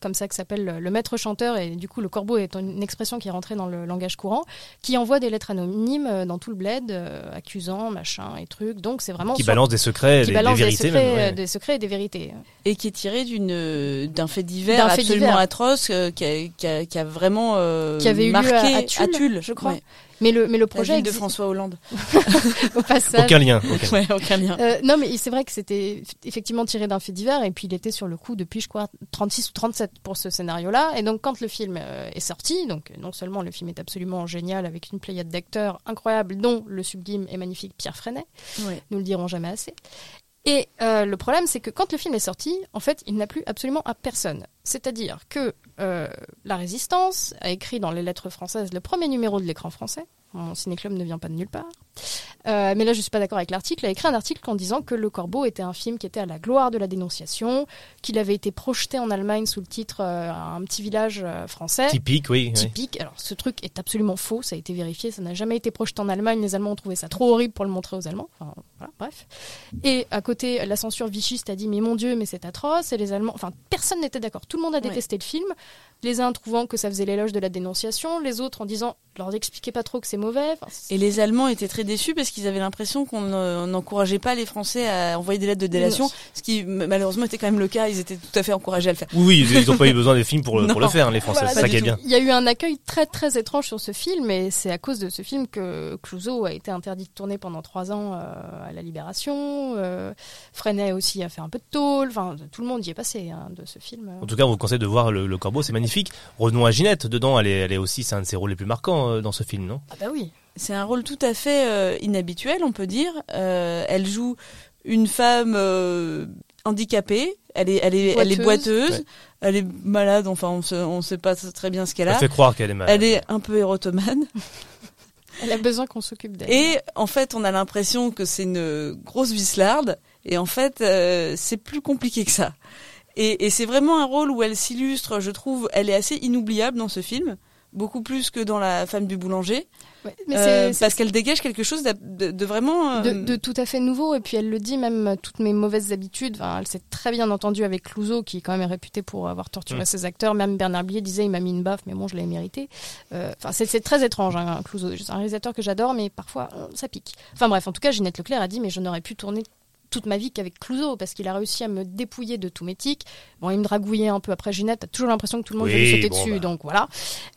comme ça que s'appelle le, le maître chanteur, et du coup le corbeau est une expression qui est rentrée dans le langage courant, qui envoie des lettres anonymes euh, dans tout le bled, euh, accusant, machin et trucs. Donc c'est vraiment Qui sur- balance des secrets, qui des, balance des vérités secrets, même. ouais. des secrets et des vérités. Et qui est tiré d'une euh, d'un fait divers fait absolument divers. atroce euh, qui, a, qui, a, qui a vraiment euh, Qui avait eu lieu marqué à- à Tulle, je crois. Ouais. Mais le, mais le La projet ville de François Hollande. au passage. Aucun lien. aucun. Ouais, aucun lien. Euh, non, mais c'est vrai que c'était effectivement tiré d'un fait divers, et puis il était sur le coup depuis, je crois, 36 ou 37 pour ce scénario-là. Et donc, quand le film euh, est sorti, donc non seulement le film est absolument génial avec une pléiade d'acteurs incroyables, dont le sublime et magnifique Pierre Freinet, Ouais. nous le dirons jamais assez. Et euh, le problème, c'est que quand le film est sorti, en fait, il n'a plu absolument à personne. C'est-à-dire que euh, La Résistance a écrit dans les lettres françaises le premier numéro de l'écran français. Mon ciné-club ne vient pas de nulle part. Euh, mais là, je suis pas d'accord avec l'article. Il a écrit un article en disant que Le Corbeau était un film qui était à la gloire de la dénonciation, qu'il avait été projeté en Allemagne sous le titre euh, Un petit village euh, français. Typique, oui. oui. Typique. Alors, ce truc est absolument faux. Ça a été vérifié. Ça n'a jamais été projeté en Allemagne. Les Allemands ont trouvé ça trop horrible pour le montrer aux Allemands. Enfin, voilà, bref. Et à côté, la censure vichiste a dit Mais mon Dieu, mais c'est atroce. Et les Allemands. Enfin, personne n'était d'accord. Tout le monde a détesté le film. Les uns trouvant que ça faisait l'éloge de la dénonciation. Les autres en disant leur expliquez pas trop que c'est mauvais. Enfin, Et les Allemands étaient très déçus parce qu'ils avaient l'impression qu'on n'encourageait pas les Français à envoyer des lettres de délation, Non. ce qui malheureusement était quand même le cas. Ils étaient tout à fait encouragés à le faire. Oui, ils n'ont pas eu besoin des films pour, le- pour le Non. faire, hein, les Français. Voilà, c'est ça qui est bien. Il y a eu un accueil très très étrange sur ce film et c'est à cause de ce film que Clouseau a été interdit de tourner pendant trois ans euh, à la Libération. Euh, Freinet aussi a fait un peu de tôle. Enfin, tout le monde y est passé hein, de ce film. En tout cas, on vous conseille de voir le, le Corbeau, c'est magnifique. Revenons à Ginette, dedans, elle est, elle est aussi, c'est un de ses rôles les plus marquants euh, dans ce film, non? Ah bah oui. C'est un rôle tout à fait euh, inhabituel, on peut dire. Euh, elle joue une femme euh, handicapée. Elle est, elle est, elle est Boiteuse. boiteuse. Ouais. Elle est malade. Enfin, on sait, on sait pas très bien ce qu'elle Elle a. fait croire qu'elle est malade. Elle est un peu érotomane. Elle a besoin qu'on s'occupe d'elle. Et en fait, on a l'impression que c'est une grosse vislarde. Et en fait, euh, c'est plus compliqué que ça. Et, et c'est vraiment un rôle où elle s'illustre, je trouve, elle est assez inoubliable dans ce film. Beaucoup plus que dans La femme du boulanger. Ouais, mais Euh, c'est- c'est- parce qu'elle dégage quelque chose de, vraiment euh, de, de tout à fait nouveau et puis elle le dit même euh, toutes mes mauvaises habitudes enfin, elle s'est très bien entendue avec Clouseau qui quand même est réputé pour avoir torturé Mm. ses acteurs même Bernard Blier disait il m'a mis une baffe mais bon je l'ai mérité Euh, enfin c'est c'est très étrange hein, Clouseau c'est un réalisateur que j'adore mais parfois ça pique enfin bref en tout cas Ginette Leclerc a dit mais je n'aurais pu tourner toute ma vie qu'avec Clouseau parce qu'il a réussi à me dépouiller de tout mes tics. Bon, il me dragouillait un peu après Ginette, t'as toujours l'impression que tout le monde Oui, veut lui sauter bon, dessus, bah. donc voilà.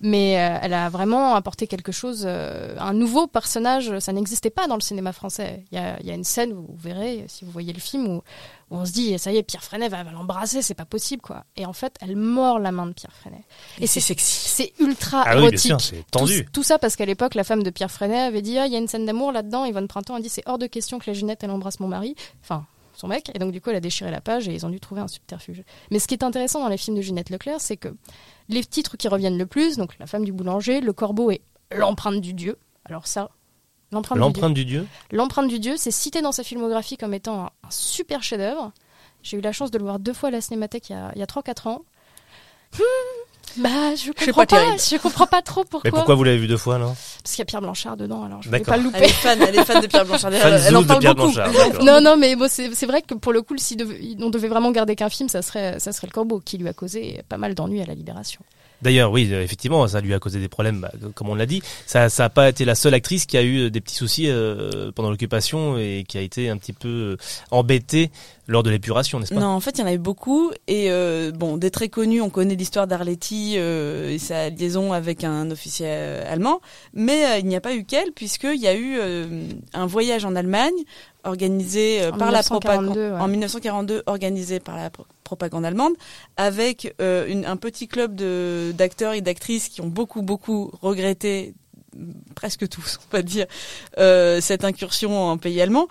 Mais euh, elle a vraiment apporté quelque chose, euh, un nouveau personnage, ça n'existait pas dans le cinéma français. Il y a, il y a une scène, où vous verrez, si vous voyez le film, où, où on se dit, ça y est, Pierre Freinet va, va l'embrasser, c'est pas possible, quoi. Et en fait, elle mord la main de Pierre Freinet. Et c'est sexy. C'est ultra Ah érotique. c'est tendu. Tout, tout ça parce qu'à l'époque, la femme de Pierre Freinet avait dit, ah, il y a une scène d'amour là-dedans. Yvonne Printemps a dit, c'est hors de question que la Ginette, elle embrasse mon mari. Enfin, son mec. Et donc, du coup, elle a déchiré la page et ils ont dû trouver un subterfuge. Mais ce qui est intéressant dans les films de Ginette Leclerc, c'est que les titres qui reviennent le plus, donc La femme du boulanger, Le corbeau et L'empreinte du dieu. Alors ça, l'empreinte du dieu. L'empreinte du dieu L'empreinte du dieu, c'est cité dans sa filmographie comme étant un, un super chef-d'œuvre. J'ai eu la chance de le voir deux fois à la Cinémathèque il y a, a 3-4 ans. Bah, je comprends pas je comprends pas trop pourquoi. Mais pourquoi vous l'avez vu deux fois, là Parce qu'il y a Pierre Blanchard dedans, alors je voulais D'accord. pas le louper. Elle est fan, elle est fan de Pierre Blanchard. Fan Elle, elle en de parle Pierre beaucoup. Blanchard. Non, non, mais bon, c'est vrai que pour le coup, si on devait vraiment garder qu'un film, ça serait, ça serait Le Corbeau, qui lui a causé pas mal d'ennuis à la Libération. D'ailleurs, oui, euh, effectivement, ça lui a causé des problèmes, bah, comme on l'a dit. Ça n'a pas été la seule actrice qui a eu des petits soucis euh, pendant l'occupation et qui a été un petit peu euh, embêtée lors de l'épuration, n'est-ce pas? Non, en fait, il y en avait beaucoup. Et euh, bon, des très connus, on connaît l'histoire d'Arletty euh, et sa liaison avec un officier euh, allemand. Mais euh, il n'y a pas eu qu'elle, puisqu'il y a eu euh, un voyage en Allemagne organisé euh, En par la propagande 1942, ouais. en 1942, organisé par la pro- propagande allemande, avec euh, une- un petit club de d'acteurs et d'actrices qui ont beaucoup beaucoup regretté presque tous, on va dire, euh, cette incursion en pays allemand,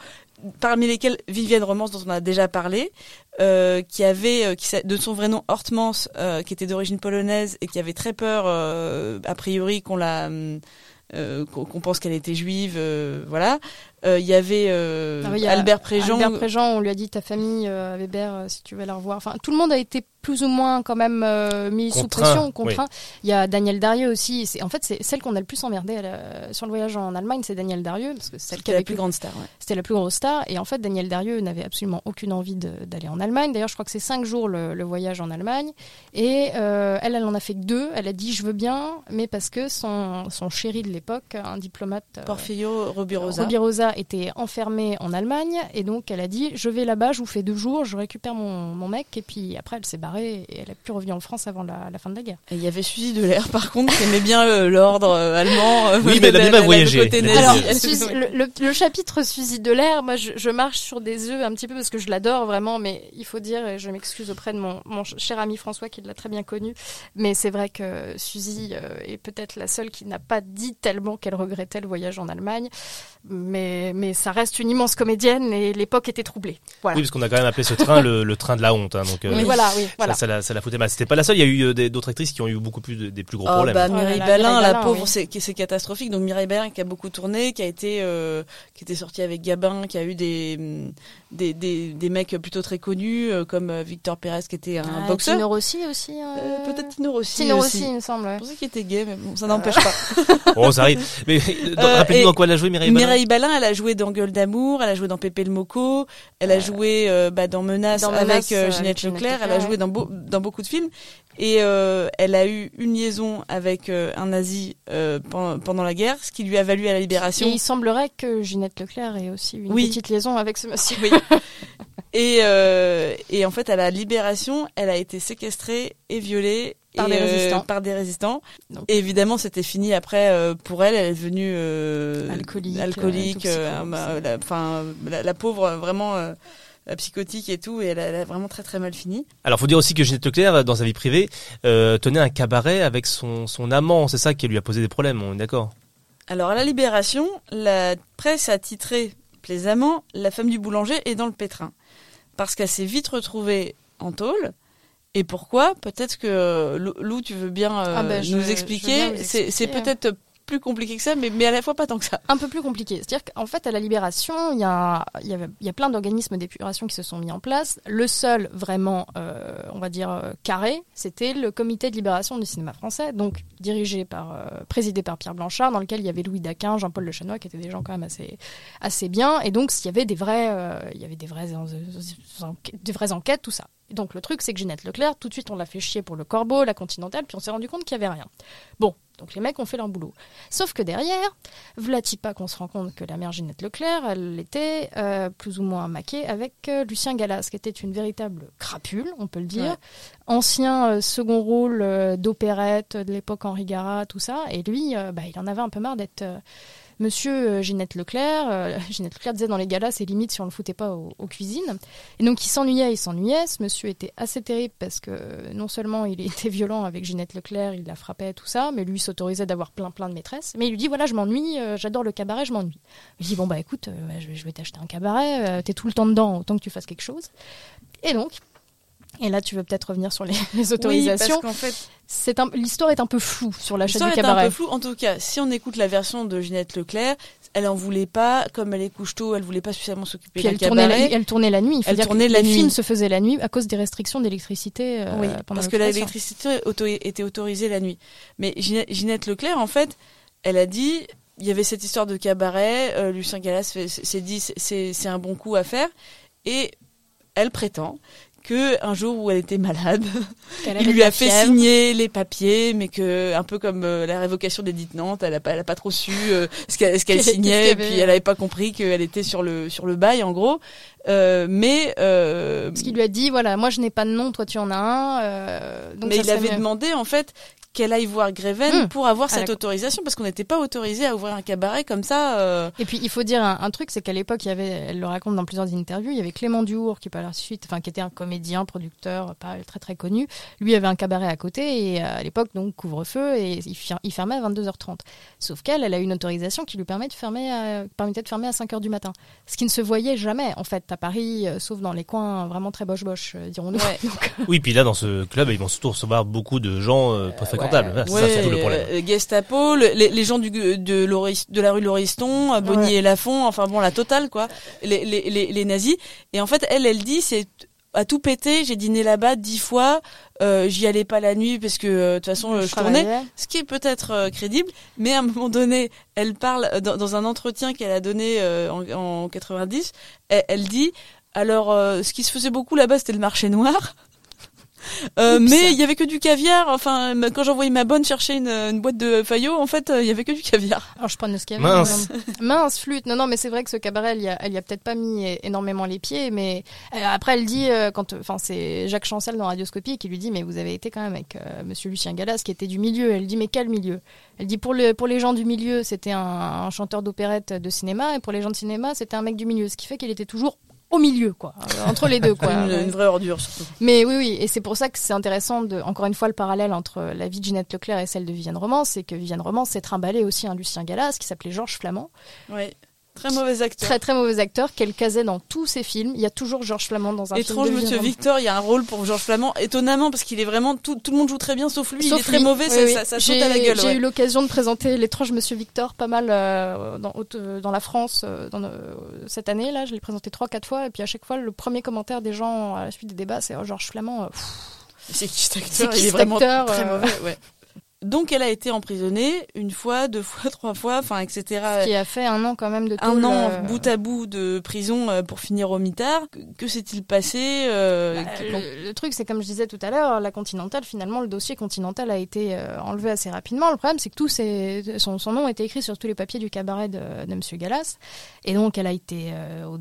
parmi lesquels Vivienne Romance, dont on a déjà parlé, euh, qui avait, euh, de son vrai nom Hortmans, euh, qui était d'origine polonaise et qui avait très peur, euh, a priori, qu'on la, hum, qu'on pense qu'elle était juive, voilà. Euh, Il y avait euh, Ah oui, Albert Préjean. Albert Préjean, on lui a dit ta famille, euh, Weber, euh, si tu veux la revoir. Enfin, tout le monde a été plus ou moins quand même euh, mis sous pression, contraint. Il y a Daniel Darieux aussi. C'est en fait c'est celle qu'on a le plus emmerdé la- sur le voyage en Allemagne, c'est Daniel Darieux parce que c'est celle qui C'était la avait plus grande star. Ouais. C'était la plus grosse star. Et en fait, Daniel Darieux n'avait absolument aucune envie de- d'aller en Allemagne. D'ailleurs, je crois que c'est cinq jours le, le voyage en Allemagne. Et euh, elle, elle en a fait que deux. Elle a dit je veux bien, mais parce que son, son chéri de l'époque, un diplomate. euh, Porfirio Robirosa. Robirosa était enfermé en Allemagne et donc elle a dit je vais là-bas, je vous fais deux jours, je récupère mon, mon mec et puis après elle s'est barrée et elle a pu revenir en France avant la, la fin de la guerre. Et il y avait Suzy Delair, par contre, qui aimait bien euh, l'ordre euh, allemand. euh, Oui, mais elle a bien le voyagé. Alors, Suzy- le, le- le chapitre Suzy de l'air, moi je, je marche sur des œufs un petit peu parce que je l'adore vraiment, mais il faut dire, et je m'excuse auprès de mon, mon cher ami François qui l'a très bien connu, mais c'est vrai que Suzy est peut-être la seule qui n'a pas dit tellement qu'elle regrettait le voyage en Allemagne, mais, mais ça reste une immense comédienne et l'époque était troublée. Voilà. Oui, parce qu'on a quand même appelé ce train le, le train de la honte. hein, donc, euh, Mais voilà, oui, voilà. Ça, ça, la, ça la foutait mal. C'était pas la seule. Il y a eu euh, d'autres actrices qui ont eu beaucoup plus de- des plus gros Oh, problèmes. bah, Oh Mireille Mireille la pauvre, oui. c'est catastrophique. Donc Mireille Balin qui a beaucoup tourné, qui a été, euh, qui était sortie avec Gabin, qui a eu des, hum, des, des, des mecs plutôt très connus, euh, comme Victor Pérez qui était un Ah, boxeur. Tino Rossi aussi. euh, Euh, Peut-être Tino Rossi. Tino aussi. Rossi, il me semble. ouais. Je pensais qu'il était gay, mais bon, ça n'empêche pas. Oh, ça arrive. Mais dans- rappelez-nous dans quoi elle a joué Mireille Balin Mireille Balin, elle a joué dans Gueule d'amour, elle a joué dans Pépé le Moco, elle a joué euh, bah, dans Menace Dans avec euh, euh, Ginette Ginette Leclerc, elle a joué dans, beau- dans beaucoup de films et euh, elle a eu une liaison avec euh, un nazi euh, pendant, pendant la guerre, ce qui lui a valu à la Libération. Et il semblerait que Ginette Leclerc ait aussi une Oui. petite liaison avec ce monsieur. Oui. Et, euh, et en fait, à la Libération, elle a été séquestrée et violée Par et, des euh, résistants. par des résistants. Donc- Et évidemment, c'était fini après euh, pour elle. Elle est devenue euh, Alcoolique, alcoolique, euh, euh, toxicomane, bah, la, enfin, la, la pauvre, euh, vraiment euh, euh, psychotique et tout. Et elle a, elle a vraiment très très mal fini. Alors, faut dire aussi que Ginette Leclerc, dans sa vie privée, euh, tenait un cabaret avec son, son amant. C'est ça qui lui a posé des problèmes. On est d'accord? Alors à la Libération, la presse a titré plaisamment La femme du boulanger est dans le pétrin. Parce qu'elle s'est vite retrouvée en tôle. Et pourquoi? Peut-être que Lou, tu veux bien euh, Ah ben, nous expliquer. vous C'est expliquer. peut-être plus compliqué que ça, mais, mais à la fois pas tant que ça. Un peu plus compliqué. C'est-à-dire qu'en fait, à la Libération, il y a, y, il y a plein d'organismes d'épuration qui se sont mis en place. Le seul vraiment, euh, on va dire, euh, carré, c'était le comité de libération du cinéma français, donc dirigé par, euh, présidé par Pierre Blanchard, dans lequel il y avait Louis Daquin, Jean-Paul Le Chanois, qui étaient des gens quand même assez, assez bien. Et donc, il y avait des vrais, il y avait des vraies, des vraies enquêtes, tout ça. Donc, le truc, c'est que Ginette Leclerc, tout de suite, on l'a fait chier pour le Corbeau, la Continentale, puis on s'est rendu compte qu'il y avait rien. Bon, donc les mecs ont fait leur boulot. Sauf que derrière, Vlati pas qu'on se rend compte que la mère Ginette Leclerc, elle était euh, plus ou moins maquée avec euh, Lucien Gallas, qui était une véritable crapule, on peut le dire. Ouais. Ancien euh, second rôle d'opérette de l'époque Henri Garat, tout ça. Et lui, bah, il en avait un peu marre d'être monsieur euh, Ginette Leclerc. Euh, Ginette Leclerc disait dans les galas, c'est limite si on le foutait pas aux, cuisines. Et donc il s'ennuyait, il s'ennuyait. Ce monsieur était assez terrible parce que euh, non seulement il était violent avec Ginette Leclerc, il la frappait, tout ça, mais lui s'autorisait d'avoir plein plein de maîtresses. Mais il lui dit voilà, je m'ennuie, j'adore le cabaret, je m'ennuie. Il dit bon bah écoute, je, vais- t'acheter un cabaret, t'es tout le temps dedans, autant que tu fasses quelque chose. Et donc, et là tu veux peut-être revenir sur les, les autorisations. Oui, parce qu'en fait, un, l'histoire est un peu floue sur l'achat l'histoire du est un cabaret. peu floue. En tout cas, si on écoute la version de Ginette Leclerc, elle en voulait pas, comme elle est couche tôt, elle voulait pas suffisamment s'occuper d'un elle tournait, la, cabaret. elle tournait la nuit. Il faut Elle dire tournait que la les nuit. films se faisaient la nuit à cause des restrictions d'électricité. euh, oui, parce que l'électricité auto- était autorisée la nuit. Mais Ginette, Leclerc, en fait, elle a dit, il y avait cette histoire de cabaret, euh, Lucien Gallas s'est dit, c'est un bon coup à faire, et elle prétend que un jour où elle était malade, Qu'elle il lui a fait fièvre. signer les papiers, mais que un peu comme euh, la révocation des dites Nantes, elle a pas, elle a pas trop su euh, ce qu'elle ce qu'elle Qu'est-ce qu'il signait, et puis elle avait pas compris qu'elle était sur le sur le bail en gros. Euh, mais euh, Parce qu'il lui a dit voilà, moi je n'ai pas de nom, toi tu en as un. euh, donc mais ça il avait mieux. demandé en fait qu'elle aille voir Greven Hum. pour avoir Ah, cette autorisation parce qu'on n'était pas autorisé à ouvrir un cabaret comme ça. euh, Et puis il faut dire un, un truc, c'est qu'à l'époque, il y avait, elle le raconte dans plusieurs interviews, il y avait Clément Duhour qui par la suite, enfin qui était un comédien, producteur, pas très très connu. Lui avait un cabaret à côté et euh, à l'époque donc couvre-feu et il, fer- il fermait à 22h30. Sauf qu'elle, elle a eu une autorisation qui lui permet de fermer, à, permettait de fermer à 5h du matin. Ce qui ne se voyait jamais en fait à Paris, euh, sauf dans les coins vraiment très boche boche, dirons-nous. Donc, Oui, puis là, dans ce club, ils vont surtout recevoir beaucoup de gens euh, c'est surtout le problème. euh, Gestapo, le- les, les gens du, de, la rue Lauriston, Bonnier Ouais. et Lafont, enfin bon, la totale quoi, les, les, les, les nazis. Et en fait, elle, elle dit, c'est à tout péter, j'ai dîné là-bas dix fois, euh, j'y allais pas la nuit parce que euh, de toute façon euh, Je je tournais, ce qui est peut-être euh, crédible, mais à un moment donné, elle parle dans, dans un entretien qu'elle a donné euh, en, en 90, elle, elle dit alors euh, ce qui se faisait beaucoup là-bas c'était le marché noir. Euh, mais il y avait que du caviar. Enfin, quand j'envoyais ma bonne chercher une, une boîte de Fayot, en fait, euh, il y avait que du caviar. Alors je prends ce avait. Mince. Euh, Mince, flûte. Non, non, mais c'est vrai que ce cabaret, elle y a, elle y a peut-être pas mis énormément les pieds, mais euh, après elle dit, euh, quand, enfin c'est Jacques Chancel dans Radioscopie qui lui dit, mais vous avez été quand même avec euh, Monsieur Lucien Gallas qui était du milieu. Elle dit, mais quel milieu? Elle dit pour le pour les gens du milieu, c'était un, un chanteur d'opérette de cinéma, et pour les gens de cinéma, c'était un mec du milieu, ce qui fait qu'il était toujours au milieu, quoi, euh, entre les deux, quoi. une, vraie ordure surtout. Mais oui, oui, et c'est pour ça que c'est intéressant de, encore une fois, le parallèle entre la vie de Ginette Leclerc et celle de Viviane Romance, c'est que Viviane Romance s'est trimballé aussi un Lucien Gallas qui s'appelait Georges Flamand. Ouais. Très mauvais acteur. Très très mauvais acteur qu'elle casait dans tous ses films. Il y a toujours Georges Flamand dans un Étrange film. de Monsieur Victor, il y a un rôle pour Georges Flamand, étonnamment parce qu'il est vraiment tout, tout le monde joue très bien sauf lui. Sauf il est très lui. mauvais, Oui, ça, oui. ça, ça saute J'ai- à la gueule. J'ai ouais. eu l'occasion de présenter l'étrange Monsieur Victor pas mal euh, dans, euh, dans la France euh, dans, euh, cette année. Là, je l'ai présenté trois quatre fois et puis à chaque fois le premier commentaire des gens à la suite des débats, c'est oh, Georges Flamand. C'est qui cet C'est acteur? qui Il est vraiment acteur, très mauvais. Ouais. Donc elle a été emprisonnée une fois, deux fois, trois fois, enfin etc. qui a fait un an quand même de un an euh, bout à bout de prison euh, pour finir au mitard. Que, que s'est-il passé euh, Bah, que- le, le truc, c'est comme je disais tout à l'heure, la Continentale, finalement, le dossier Continental a été enlevé assez rapidement. Le problème, c'est que tout son, son nom était écrit sur tous les papiers du cabaret de, de Monsieur Gallas. Et donc, elle a été euh, au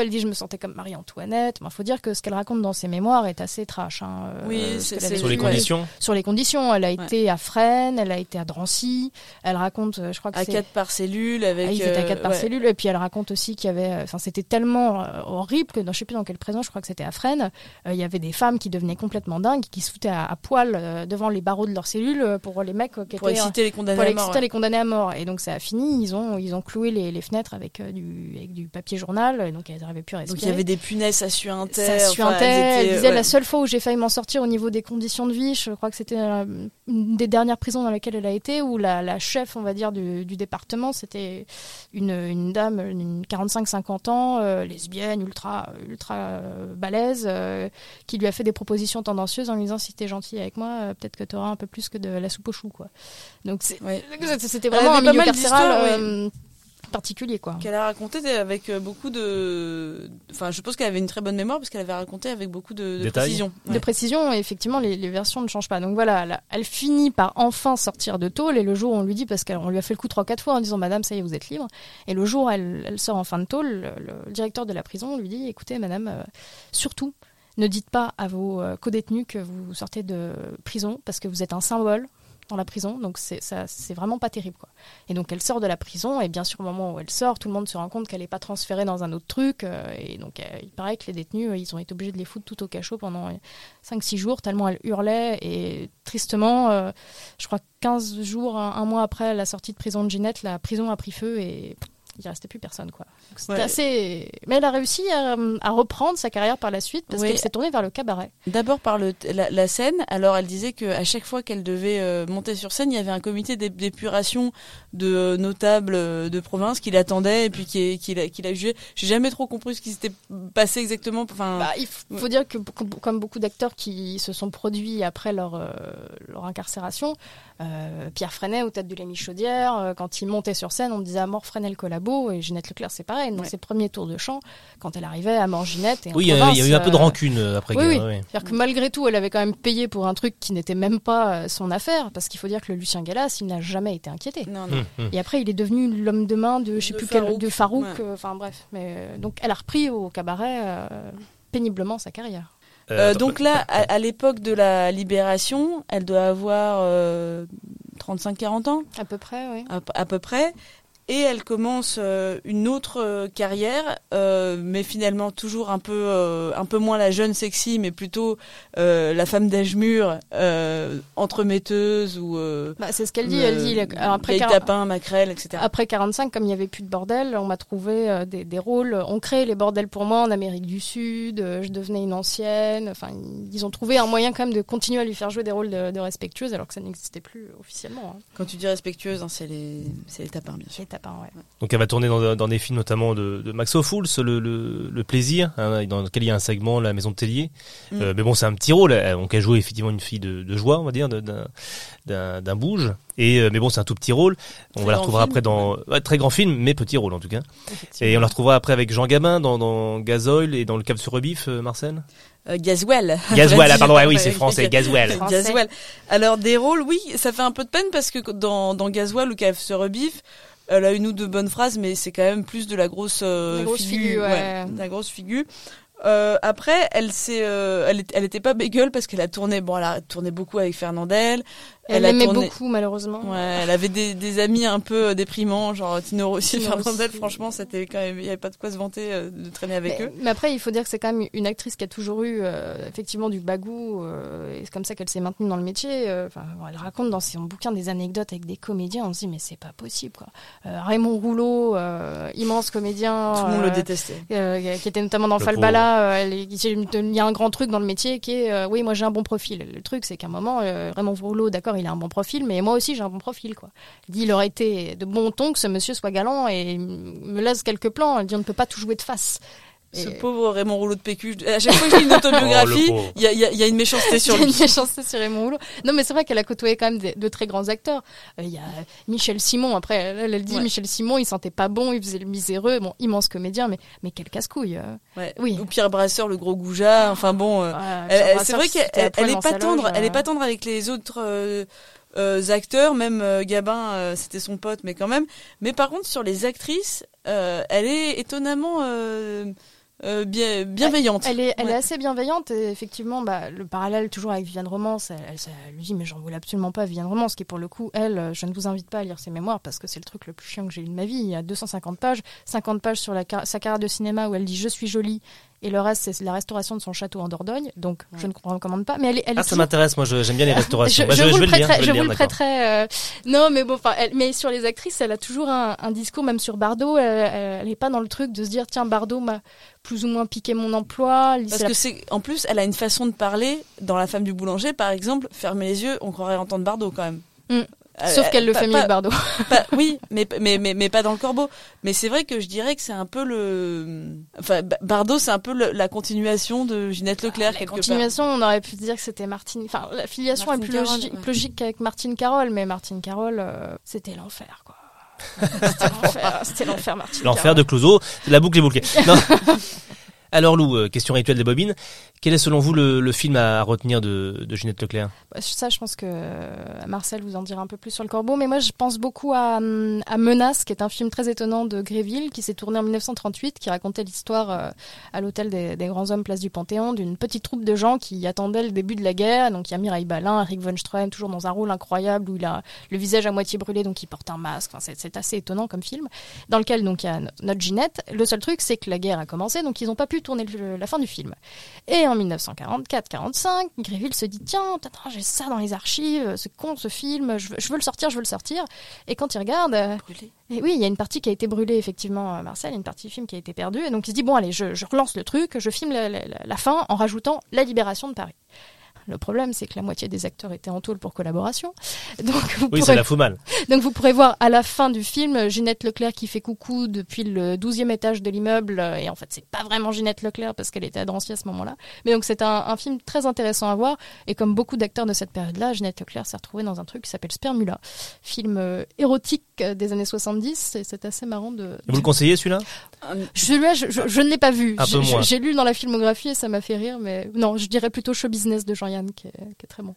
Elle dit, je me sentais comme Marie-Antoinette. Il faut dire que ce qu'elle raconte dans ses mémoires est assez trash. hein, euh, Oui, ce c'est- Sur les conditions Sur les conditions. Elle a Ouais. été à Fresnes, elle a été à Drancy. Elle raconte, euh, je crois que à c'est... quatre par cellule avec. Ah, ils étaient à euh, quatre par ouais. cellule et puis elle raconte aussi qu'il y avait, euh, enfin c'était tellement euh, horrible que dans, je sais plus dans quelle prison, je crois que c'était à Fresnes, euh, il y avait des femmes qui devenaient complètement dingues, qui se foutaient à, à poil euh, devant les barreaux de leur cellule euh, pour les mecs euh, qui Pour étaient exciter les condamnés pour à exciter mort. ouais. les condamnés à mort. Et donc ça a fini, ils ont ils ont cloué les, les fenêtres avec euh, du avec du papier journal, et donc elles n'arrivaient plus à respirer. Donc il y avait des punaises. Ça suintait. enfin, elles Elle disait ouais. la seule fois où j'ai failli m'en sortir au niveau des conditions de vie, je crois que c'était euh, une des dernières prisons dans lesquelles elle a été, où la, la chef, on va dire, du, du département, c'était une, une dame, une 45-50 ans, euh, lesbienne, ultra, ultra euh, balèze, euh, qui lui a fait des propositions tendancieuses en lui disant si t'es gentil avec moi, peut-être que t'auras un peu plus que de la soupe au chou, quoi. Donc c'était vraiment un milieu carcéral euh, particulier, quoi. Qu'elle a raconté avec euh, beaucoup de. Enfin, je pense qu'elle avait une très bonne mémoire parce qu'elle avait raconté avec beaucoup de, précision. De précision, et effectivement, les, les versions ne changent pas. Donc voilà, elle, elle finit par enfin sortir de tôle, et le jour où on lui dit, parce qu'on lui a fait le coup trois, quatre fois en disant Madame, ça y est, vous êtes libre, et le jour où elle, elle sort en fin de tôle, le, le directeur de la prison lui dit Écoutez, Madame, euh, surtout, ne dites pas à vos euh, codétenus que vous sortez de prison, parce que vous êtes un symbole dans la prison, donc c'est ça, c'est vraiment pas terrible quoi. Et donc elle sort de la prison et bien sûr au moment où elle sort, tout le monde se rend compte qu'elle n'est pas transférée dans un autre truc euh, et donc euh, il paraît que les détenus euh, ils ont été obligés de les foutre tout au cachot pendant 5-6 jours tellement elle hurlait et tristement, je crois 15 jours, un, mois après la sortie de prison de Ginette, la prison a pris feu et il restait plus personne quoi. Donc, C'était Ouais. assez, mais elle a réussi à, à reprendre sa carrière par la suite parce Oui. qu'elle s'est tournée vers le cabaret. D'abord par le, la, la scène. Alors elle disait qu'à chaque fois qu'elle devait euh, monter sur scène, il y avait un comité d'é- d'épuration de euh, notables euh, de province qui l'attendait et puis qui, qui, l'a- qui l'a jugé. J'ai jamais trop compris ce qui s'était passé exactement. Enfin, Bah, il faut dire que comme beaucoup d'acteurs qui se sont produits après leur, euh, leur incarcération, euh, Pierre Freinet au tête de l'émission Chaudière, euh, quand il montait sur scène, on disait à mort Freinet le collabo et Ginette Leclerc c'est pareil. Dans ses premiers tours de chant, quand elle arrivait à mort Ginette et Oui, il y a- eu un peu de euh, rancune euh, après oui, guerre, oui. ouais. C'est-à-dire que malgré tout, elle avait quand même payé pour un truc qui n'était même pas son affaire, parce qu'il faut dire que le Lucien Gallas, il n'a jamais été inquiété. non, non. Hum, hum. Et après, il est devenu l'homme de main de, je sais De plus quel, Farouk. de Farouk. Ouais. euh, Enfin bref, mais donc elle a repris au cabaret euh, péniblement sa carrière. Euh, donc là, à, à l'époque de la libération, elle doit avoir euh, 35-40 ans À peu près, oui. à, à peu près. Et elle commence euh, une autre euh, carrière, euh, mais finalement toujours un peu, un peu moins la jeune sexy, mais plutôt la femme d'âge mûr, entremetteuse ou. Bah, c'est ce qu'elle dit. Elle dit après, vieille 40 tapin, maquerelle, etc. après 45, comme il n'y avait plus de bordel, on m'a trouvé des, des rôles. On crée les bordels pour moi en Amérique du Sud. je devenais une ancienne. Enfin, ils ont trouvé un moyen quand même de continuer à lui faire jouer des rôles de, de respectueuse, alors que ça n'existait plus officiellement. hein. Quand tu dis respectueuse, hein, c'est les, c'est les tapins, bien sûr. Les tapins, ouais. Donc elle va tourner dans, dans des films notamment de, de Max Ophuls, le, le, le plaisir, hein, dans lequel il y a un segment, la maison de Tellier. Mm. Euh, mais bon, c'est un petit rôle. Donc elle joue effectivement une fille de, de joie, on va dire, d'un bouge. Et euh, mais bon, c'est un tout petit rôle. On Très va la retrouvera film, après dans ouais, très grand film, mais petit rôle en tout cas. Et on la retrouvera après avec Jean Gabin dans, dans Gazoil et dans le Cave sur Rebif, euh, Marcel? Euh, Gazwell. Gazwell, ah, pardon, ouais, oui, c'est français, Gazwell. Français. Gazwell. Alors des rôles, oui, ça fait un peu de peine parce que dans, dans Gazwell ou Cave se rebiffe, elle a une ou deux bonnes phrases, mais c'est quand même plus de la grosse, euh, La grosse figure, ouais. de la grosse figure. Euh, après, elle s'est, euh, elle était pas bégueule parce qu'elle a tourné, bon, elle a tourné beaucoup avec Fernandel. Elle a l'aimait tourné- beaucoup, malheureusement. Ouais, elle avait des, des amis un peu euh, déprimants, genre Tino Rossi Fernandel. Franchement, c'était quand même, il y avait pas de quoi se vanter euh, de traîner avec mais, eux. mais après, il faut dire que c'est quand même une actrice qui a toujours eu euh, effectivement du bagou, euh, et c'est comme ça qu'elle s'est maintenue dans le métier. Enfin, bon, elle raconte dans son bouquin des anecdotes avec des comédiens. On se dit mais c'est pas possible quoi. Euh, Raymond Rouleau, euh, immense comédien, Tout le monde le détestait. euh, qui était notamment dans Le Falbala. euh, il y a un grand truc dans le métier qui est euh, oui moi j'ai un bon profil. Le truc c'est qu'à un moment euh, Raymond Rouleau d'accord il a un bon profil, mais moi aussi j'ai un bon profil quoi. Il dit il aurait été de bon ton que ce monsieur soit galant et me laisse quelques plans. Elle dit on ne peut pas tout jouer de face. Ce pauvre Raymond Rouleau de PQ. À chaque fois que je lis une autobiographie, Oh, il y, a, y a- y a une méchanceté sur Il y a lui. une méchanceté sur Raymond Rouleau. Non, mais c'est vrai qu'elle a côtoyé quand même des- de très grands acteurs. Euh, Il y a Michel Simon. Après, elle, elle dit Ouais. Michel Simon, il sentait pas bon, il faisait le miséreux. Bon, immense comédien, mais, mais quel casse-couille. euh. Ouais. Oui. Ou Pierre Brasseur, le gros goujat. Enfin bon, euh, Ouais, c'est vrai qu'elle elle est pas tendre. loge, Elle est euh. pas tendre avec les autres euh, acteurs. Même euh, Gabin, euh, c'était son pote, mais quand même. Mais par contre, sur les actrices, euh, elle est étonnamment euh, bien, bienveillante. Elle est, elle Ouais. est assez bienveillante et effectivement, bah, le parallèle toujours avec Viviane Romance, elle, elle- elle lui dit mais j'en voulais absolument pas Viviane Romance, qui pour le coup, elle, euh, je ne vous invite pas à lire ses mémoires parce que c'est le truc le plus chiant que j'ai eu de ma vie. Il y a 250 pages, 50 pages sur la, sa carrière de cinéma où elle dit je suis jolie et le reste c'est la restauration de son château en Dordogne, donc je ne recommande pas. Mais elle, elle Ah, est ça m'intéresse, moi je- j'aime bien les restaurations. je, Bah, je je vous le prêterai. je vous le euh, Non, mais bon, enfin, elle- mais sur les actrices, elle a toujours un, un discours, même sur Bardot. Elle n'est pas dans le truc de se dire tiens, Bardot m'a plus ou moins piqué mon emploi. Parce la- que c'est, en plus, elle a une façon de parler. Dans La femme du boulanger, par exemple, fermer les yeux, on croirait entendre Bardot quand même. Mm. Sauf qu'elle le pas- fait mieux que Bardot. pas- oui, mais, mais, mais, mais pas dans le corbeau. Mais c'est vrai que je dirais que c'est un peu le. Enfin, Ba- Bardot, c'est un peu le- la continuation de Ginette Leclerc, quelque Continuation, on aurait pu dire que c'était Martine. Enfin, la filiation Martine est plus Carole, logique, ouais. plus logique qu'avec Martine Carole, mais Martine Carole, euh, c'était l'enfer, quoi. c'était l'enfer, c'était l'enfer, Martine L'enfer de Clouseau, la boucle est bouclée. Non. Alors Lou, euh, question rituelle des bobines. Quel est selon vous le, film à retenir de, de Ginette Leclerc? Bah, Ça, je pense que euh, Marcel vous en dira un peu plus sur le corbeau. Mais moi, je pense beaucoup à, hum, Menace, qui est un film très étonnant de Gréville, qui s'est tourné en 1938, qui racontait l'histoire euh, à l'hôtel des, grands hommes place du Panthéon d'une petite troupe de gens qui attendaient le début de la guerre. Donc, il y a Mireille Balin, Eric von Stroheim, toujours dans un rôle incroyable, où il a le visage à moitié brûlé, donc il porte un masque. Enfin, c'est- assez étonnant comme film. Dans lequel, donc, il y a no- notre Ginette. Le seul truc, c'est que la guerre a commencé, donc ils n'ont pas pu tourner le- la fin du film. Et en 1944-45, Gréville se dit tiens, attends, j'ai ça dans les archives, c'est con ce film, je veux, je veux le sortir, je veux le sortir. Et quand il regarde, euh, et oui, il y a une partie qui a été brûlée effectivement, euh, Marcel, une partie du film qui a été perdue, et donc il se dit bon allez, je, je relance le truc, je filme la, la- la- la fin en rajoutant la libération de Paris. Le problème, c'est que la moitié des acteurs étaient en tôle pour collaboration. Donc, vous Oui, ça pourrez- la fout mal. donc vous pourrez voir à la fin du film Ginette Leclerc qui fait coucou depuis le 12e étage de l'immeuble euh, et en fait c'est pas vraiment Ginette Leclerc parce qu'elle était à Drancy à ce moment-là. Mais donc c'est un, un film très intéressant à voir et comme beaucoup d'acteurs de cette période-là, Ginette Leclerc s'est retrouvée dans un truc qui s'appelle Spermula, film euh, érotique euh, des années 70 et c'est assez marrant de... Vous le conseillez celui-là? Celui-là, je, je- je ne l'ai pas vu. J'ai lu dans la filmographie et ça m'a fait rire, mais non, je dirais plutôt Show Business de Jean-Yann qui est, qui est très bon.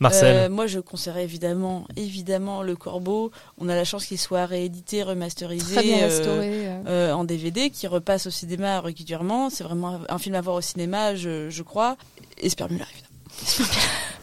Marcel Euh, moi, je conseillerais évidemment, évidemment, Le Corbeau. On a la chance qu'il soit réédité, remasterisé, Très bien euh, restauré, euh. euh, en DVD, qui repasse au cinéma régulièrement. C'est vraiment un film à voir au cinéma, je, je crois. Et Spermula, évidemment.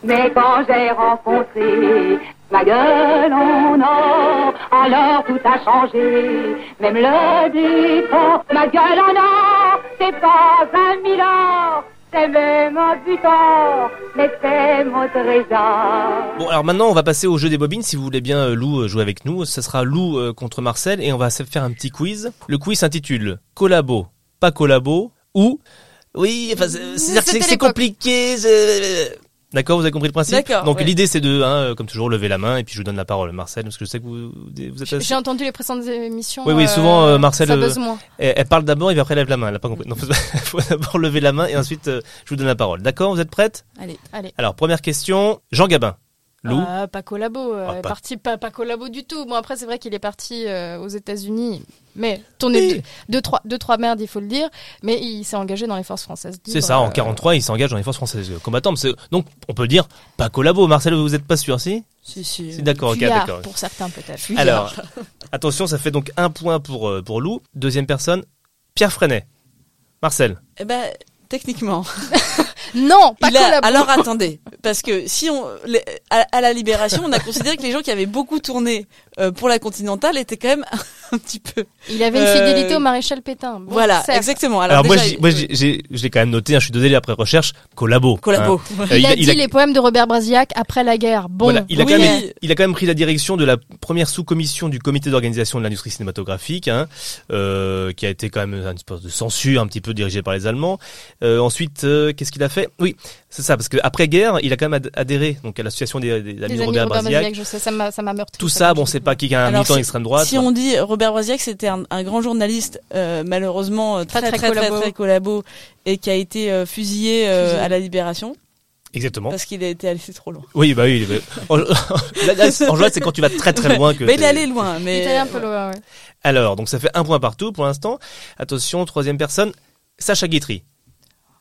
Mais quand j'ai rencontré ma gueule en or, alors tout a changé, même le décor. Ma gueule en or, c'est pas un milliard, c'est même un butor, mais c'est mon trésor. Bon, alors maintenant, on va passer au jeu des bobines. Si vous voulez bien, euh, Lou, euh, jouer avec nous, ce sera Lou euh, contre Marcel et on va se faire un petit quiz. Le quiz s'intitule Collabo, pas collabo ou oui, enfin, c'est- compliqué. D'accord, vous avez compris le principe. D'accord, Donc ouais. l'idée c'est de, hein, euh, comme toujours, lever la main et puis je vous donne la parole, Marcel, parce que je sais que vous, vous êtes. assez- J'ai entendu les précédentes émissions. Oui, oui, souvent euh, Marcel, Ça euh, buzz moins. elle, elle parle d'abord et puis après elle lève la main. Elle a pas compris. Non, faut, d'abord lever la main et ensuite euh, je vous donne la parole. D'accord, vous êtes prête? Allez. Allez. Alors première question, Jean Gabin. Lou? Ah, pas collabo, euh, Ah, pas- parti pas pas collabo du tout. Bon après c'est vrai qu'il est parti euh, aux États-Unis, mais tourné deux, deux trois deux trois merdes il faut le dire, mais il s'est engagé dans les forces françaises. C'est ça, en euh, 43, il s'engage dans les forces françaises combattantes. C'est- Donc, on peut le dire, pas collabo. Marcel, vous êtes pas sûr, si? Si, si. Si, d'accord, ok, d'accord. pour certains peut-être. Alors, attention, ça fait donc un point pour, euh, pour Lou. Deuxième personne, Pierre Freinet. Marcel. Eh ben, techniquement. non, pas Il a-. Alors attendez, parce que si on les- à, à la libération, on a considéré que les gens qui avaient beaucoup tourné euh, pour la Continentale étaient quand même un petit peu. Il avait une euh, fidélité au maréchal Pétain. Bon, voilà, certes. exactement. Alors, Alors, moi, déjà, j'ai- moi, j'ai- j'ai- je l'ai quand même noté, hein, je suis désolé après recherche, collabo. Collabo. hein. Il, Euh, a dit les poèmes de Robert Brasiac après la guerre. Bon, Voilà, il a, oui, quand même, mais- il a quand même pris la direction de la première sous-commission du comité d'organisation de l'industrie cinématographique, hein, euh, qui a été quand même une espèce de censure un petit peu dirigée par les Allemands. Euh, ensuite, euh, qu'est-ce qu'il a fait? Oui, c'est ça, parce qu'après guerre, il a quand même ad- adhéré donc à l'association des, des amis Les de amis Robert, de Robert Brasillac. Brasillac, je sais, ça m'a ça m'a meurtri. Tout ça, bon, c'est pas qui est un militant si- extrême droite. Si on dit Robert Brasillac, c'était un, un grand journaliste, euh, malheureusement euh, très Très, très très collabo. très collabo, et qui a été euh, fusillé, euh, Fusillé. à la Libération Exactement. parce qu'il a été allé trop loin. Oui, bah oui. mais- En, général, c'est quand tu vas très très loin que. Mais il est allé loin, Il mais était un peu loin, ouais. Alors, donc ça fait un point partout pour l'instant. Attention, troisième personne, Sacha Guitry.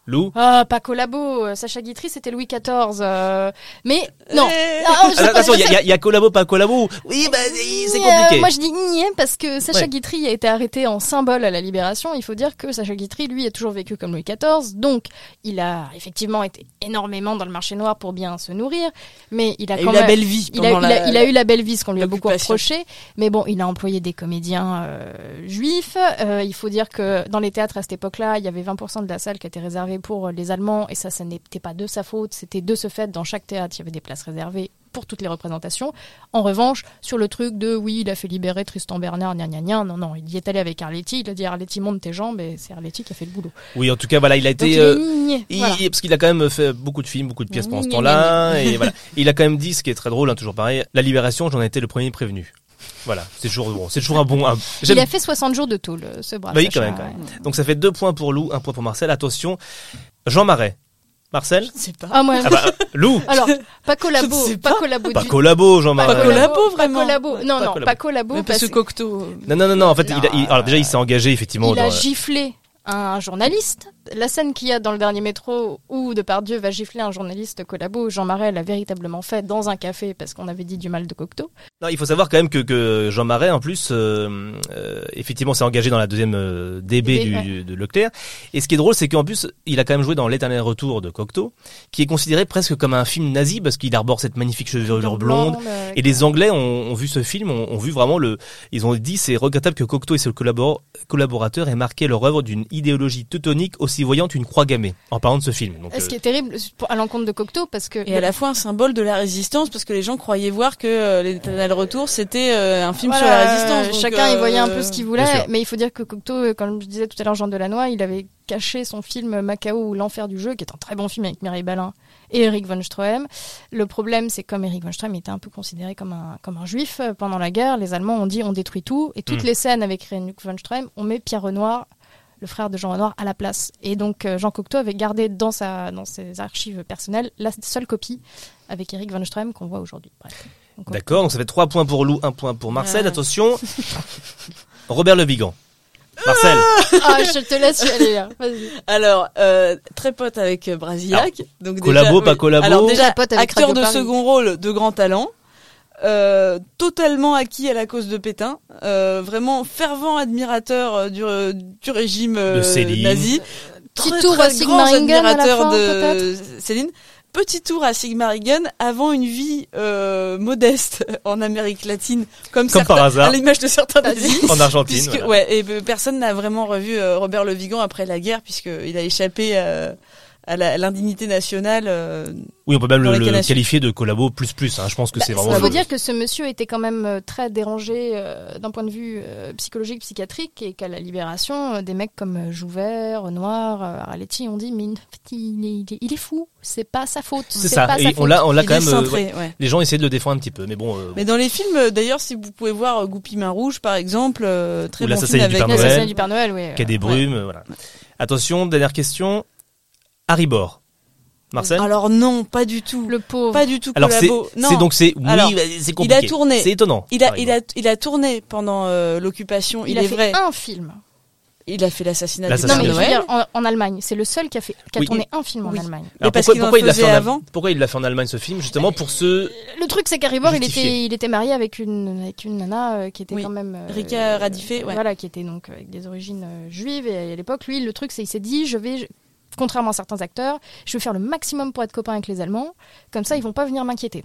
Lou. Ah, pas collabo. Sacha Guitry, c'était Louis XIV. euh, Mais non. Eh. Ah, Alors, attention, il y, a- y collabo, pas collabo. Oui, bah c'est Euh, compliqué. moi je dis niais parce que Sacha Ouais. Guitry a été arrêté en symbole à la Libération. Il faut dire que Sacha Guitry, lui, a toujours vécu comme Louis XIV. Donc, il a effectivement été énormément dans le marché noir pour bien se nourrir. Mais il a Il a quand eu la belle vie Il a, il a- la- il a eu la belle vie, ce qu'on lui a beaucoup reproché. Mais bon, il a employé des comédiens euh, juifs. Euh, il faut dire que dans les théâtres à cette époque-là, il y avait 20% de la salle qui était réservée pour les Allemands. Et ça, ça n'était pas de sa faute. C'était de ce fait, dans chaque théâtre, il y avait des places réservées pour toutes les représentations. En revanche, sur le truc de oui, il a fait libérer Tristan Bernard, gna gna gna, non, non, il y est allé avec Arletty, il a dit Arletty monte tes jambes et c'est Arletty qui a fait le boulot. Oui, en tout cas, voilà, il a Donc, été. il est euh, niais, il- voilà. Parce qu'il a quand même fait beaucoup de films, beaucoup de pièces pendant ce temps-là. Et voilà. Il a quand même dit, ce qui est très drôle, hein, toujours pareil, la libération, j'en ai été le premier prévenu. Voilà, c'est toujours bon, c'est toujours un bon. un- Il a fait 60 jours de tôle, ce brave. Bah oui, quand même, quand même. ouais. Donc ça fait deux points pour Lou, un point pour Marcel. Attention, Jean Marais. Marcel C'est pas. Ah, moi. Ah bah, Lou Alors, pas collabo, Je sais pas pas. collabo Pas du- collabo, Jean Pas Marais. collabo, vraiment. Pas collabo. Non, Pas non, collabo. pas collabo. Mais parce que Cocteau. euh, Non, non, non, non, en fait, il a, il- alors déjà, il s'est engagé effectivement il dans. a giflé un journaliste. La scène qu'il y a dans le dernier métro où Depardieu va gifler un journaliste collabo, Jean Marais l'a véritablement fait dans un café parce qu'on avait dit du mal de Cocteau. Non, il faut savoir quand même que, que Jean Marais, en plus, euh, euh, effectivement, s'est engagé dans la deuxième euh, DB DB, du, ouais. de Leclerc. Et ce qui est drôle, c'est qu'en plus, il a quand même joué dans L'éternel retour de Cocteau, qui est considéré presque comme un film nazi parce qu'il arbore cette magnifique chevelure blonde. euh, Et les Anglais ont, ont vu ce film, ont, ont vu vraiment le. Ils ont dit c'est regrettable que Cocteau et ses collabor- collaborateurs aient marqué leur œuvre d'une idéologie teutonique aussi voyante une croix gammée. En parlant de ce film. Donc, Ce euh, qui est terrible à l'encontre de Cocteau parce que Et à la fois un symbole de la résistance parce que les gens croyaient voir que euh, l'éternel retour c'était euh, un film sur la résistance. donc, chacun y voyait un peu euh, ce qu'il Bien voulait, mais il faut dire que Cocteau, euh, comme je disais tout à l'heure, Jean Delannoy, il avait caché son film Macao ou l'enfer du jeu, qui est un très bon film avec Mireille Balin et Eric von Stroheim. Le problème, c'est comme Eric von Stroheim était un peu considéré comme un, comme un juif euh, pendant la guerre, les Allemands ont dit on détruit tout, et toutes Mm. les scènes avec Eric von Stroheim, on met Pierre Renoir le frère de Jean Renoir à la place. Et donc euh, Jean Cocteau avait gardé dans sa dans ses archives personnelles la seule copie avec Eric von Stroheim qu'on voit aujourd'hui. D'accord, donc ça fait trois points pour Lou, un point pour Marcel. Ouais. Attention, Robert Le Vigan. Marcel. Ah, je te laisse y aller là. Vas-y. Alors, euh, très pote avec euh, Brasillac. donc collabo, déjà, pas collabo Alors déjà, pote avec acteur Radio de Paris. second rôle de grand talent. Euh, totalement acquis à la cause de Pétain, euh, vraiment fervent admirateur euh, du, euh, du régime euh, De nazi, Petit très, tour très à grand Sigmaringen à la admirateur fin, de Céline. Petit tour à Sigmaringen avant une vie euh, modeste en Amérique latine, comme, Comme certains- par hasard. à l'image de certains nazis. En Argentine. Puisque, voilà. ouais, et personne n'a vraiment revu Robert Le Vigan après la guerre, puisqu'il a échappé à à l'indignité nationale. euh, Oui, on peut même le, qualifier de collabo plus plus. Hein. Je pense que c'est Il vraiment. le- Bah, dire que ce monsieur était quand même euh, très dérangé euh, d'un point de vue euh, psychologique, psychiatrique, et qu'à la libération, euh, des mecs comme euh, Jouvert, Renoir, euh, Arletty ont dit mais il, est, il est- il est fou, c'est pas sa faute. C'est ça. Pas Et sa on faute. l'a, on l'a quand même. euh, cintré, ouais. ouais. Les gens essaient de le défendre un petit peu, mais bon. euh, Mais dans les films, d'ailleurs, si vous pouvez voir Goupil Main Rouge, par exemple, euh, très Ou bon L'assassinat film du avec Père Noël. Du Père Noël, oui. Quai des euh, brumes, voilà. Attention, dernière question. Harry Bor. Marcel. Alors non, pas du tout. Le pauvre. Pas du tout Alors c'est, c'est donc c'est, oui, Alors, c'est il compliqué. a tourné. C'est étonnant. Il a, il a, il a tourné pendant euh, l'occupation. Il, Il, a est fait vrai. un film. Il a fait l'assassinat Père Non, mais je du veux Noël. dire, en, en Allemagne, c'est le seul qui a, fait, qui a Oui. tourné un film en. Allemagne. Alors parce pourquoi, il l'a fait en, avant. pourquoi il l'a fait en Allemagne ce film justement pour ce Le truc, c'est qu'Harry Bor, il était, il était marié avec une, avec une nana euh, qui était Oui. quand même. euh, Rika Radifé, ouais. Voilà, qui était donc avec des origines euh, juives. Et à l'époque, lui, le truc, c'est qu'il s'est dit je vais, contrairement à certains acteurs, je vais faire le maximum pour être copain avec les Allemands. Comme ça, ils vont pas venir m'inquiéter.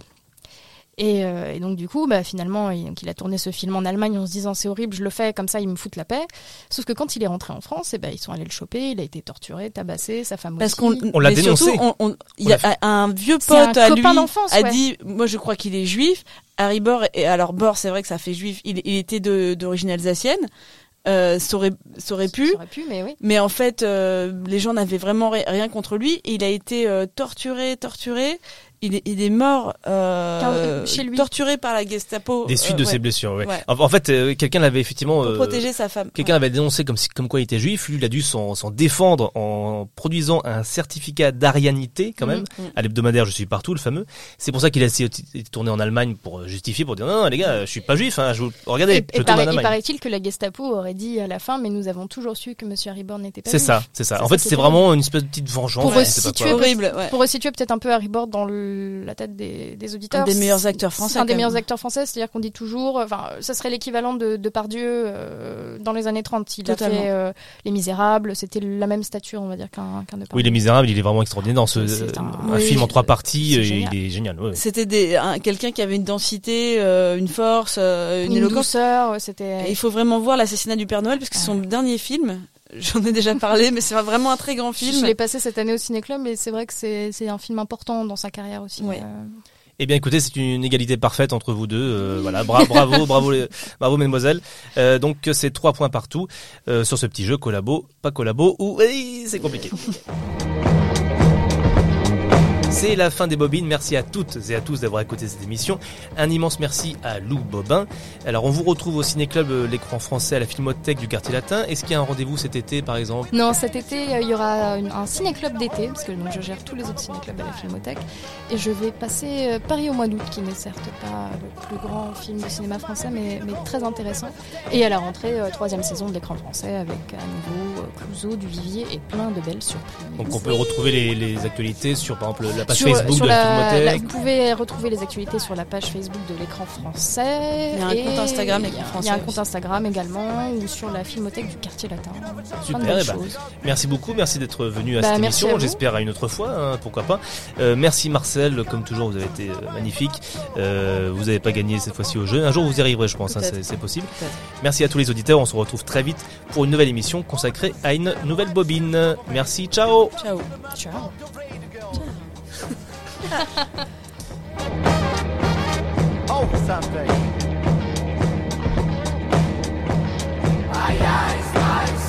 Et, euh, et donc du coup, bah, finalement, il, donc, il a tourné ce film en Allemagne en se disant c'est horrible, je le fais, comme ça ils me foutent la paix. Sauf que quand il est rentré en France, eh ben, ils sont allés le choper, il a été torturé, tabassé, sa femme Parce aussi. qu'on On l'a dénoncé. surtout, on, on- il On y a l'a un vieux un pote à lui a ouais. dit, moi je crois qu'il est juif. Harry Bor, et alors Bor, c'est vrai que ça fait juif. Il, il était d'origine alsacienne. Euh, ça aurait, ça aurait pu. Ça aurait pu, mais oui. Mais en fait, euh, les gens n'avaient vraiment ri- rien contre lui. Et il a été euh, torturé, torturé. Il est, il est mort euh, Quinze- chez lui. torturé par la Gestapo. des suites euh, de ouais, ses blessures. ouais. Ouais. En, en fait, euh, quelqu'un l'avait effectivement Pour euh, protéger sa femme. Quelqu'un avait dénoncé comme, si- comme quoi il était juif, lui il a dû s'en s'en défendre en produisant un certificat d'arianité quand même, Mhm, mhm. à l'hebdomadaire Je suis partout, le fameux. C'est pour ça qu'il a essayé de tourné en Allemagne pour euh, justifier, pour dire non, non les gars, je suis pas juif, hein, je vous... regardez, Et, je et tourne en paraît- il Allemagne. paraît-il que la Gestapo aurait dit à la fin, mais nous avons toujours su que Monsieur Harry n'était pas C'est juif. ça, c'est ça. C'est En ça fait, qui est c'est vraiment une espèce de petite vengeance. Pour resituer, quoi. Horrible, ouais. Pour resituer peut-être un peu Harry dans le- la tête des, des auditeurs. Un des meilleurs acteurs français, Un des meilleurs acteurs français, c'est-à-dire qu'on dit toujours, enfin, ça serait l'équivalent de, de Pardieu euh, dans les années 30. Il Totalement. a fait euh, Les Misérables, c'était la même stature, on va dire, qu'un qu'un de Pardieu. Oui, Les Misérables, il est vraiment extraordinaire dans ce un- un, oui, film en trois parties, euh, il est génial. ouais. C'était quelqu'un qui avait une densité, euh, une force, euh, une, Une éloquence. douceur, c'était. il faut vraiment voir l'assassinat du Père Noël parce que c'est son dernier film. J'en ai déjà parlé, mais c'est vraiment un très grand Je film. l'ai passé cette année au Ciné Club, et c'est vrai que c'est un film important dans sa carrière aussi. Ouais. euh. Eh bien, écoutez, c'est une égalité parfaite entre vous deux. Euh, voilà, bra- bravo, bravo, les- bravo, mesdemoiselles. Euh, donc, c'est trois points partout euh, sur ce petit jeu collabo, pas collabo ou eh, c'est compliqué. C'est la fin des bobines. Merci à toutes et à tous d'avoir écouté cette émission. Un immense merci à Lou Bobin. Alors, on vous retrouve au Ciné-Club euh, L'écran français à la Filmothèque du quartier latin. Est-ce qu'il y a un rendez-vous cet été, par exemple? Non, cet été, euh, il y aura un ciné-club d'été, parce que donc, je gère tous les autres ciné-clubs à la Filmothèque. Et je vais passer euh, Paris au mois d'août, qui n'est certes pas le plus grand film de cinéma français, mais, mais très intéressant. Et à la rentrée, troisième saison de l'écran français, avec à nouveau Clouseau, du Vivier et plein de belles surprises. Donc, on peut retrouver les, les actualités sur, par exemple, la page Sur- Facebook sur de la la- vous pouvez retrouver les actualités sur la page Facebook de l'écran français. Il y a un Et compte Instagram, il y a- l'écran Il y a un français compte Instagram également, ou sur la filmothèque du quartier latin. Super, eh ben, merci beaucoup, merci d'être venu à Bah, cette émission. J'espère à une autre fois, hein, pourquoi pas. Euh, merci Marcel, comme toujours, vous avez été euh, magnifique. Euh, vous n'avez pas gagné cette fois-ci au jeu. Un jour, vous y arriverez, je pense, hein, c'est possible. Merci à tous les auditeurs. On se retrouve très vite pour une nouvelle émission consacrée à une nouvelle bobine. Merci, ciao. Ciao. Ciao. oh, something. My eyes, eyes.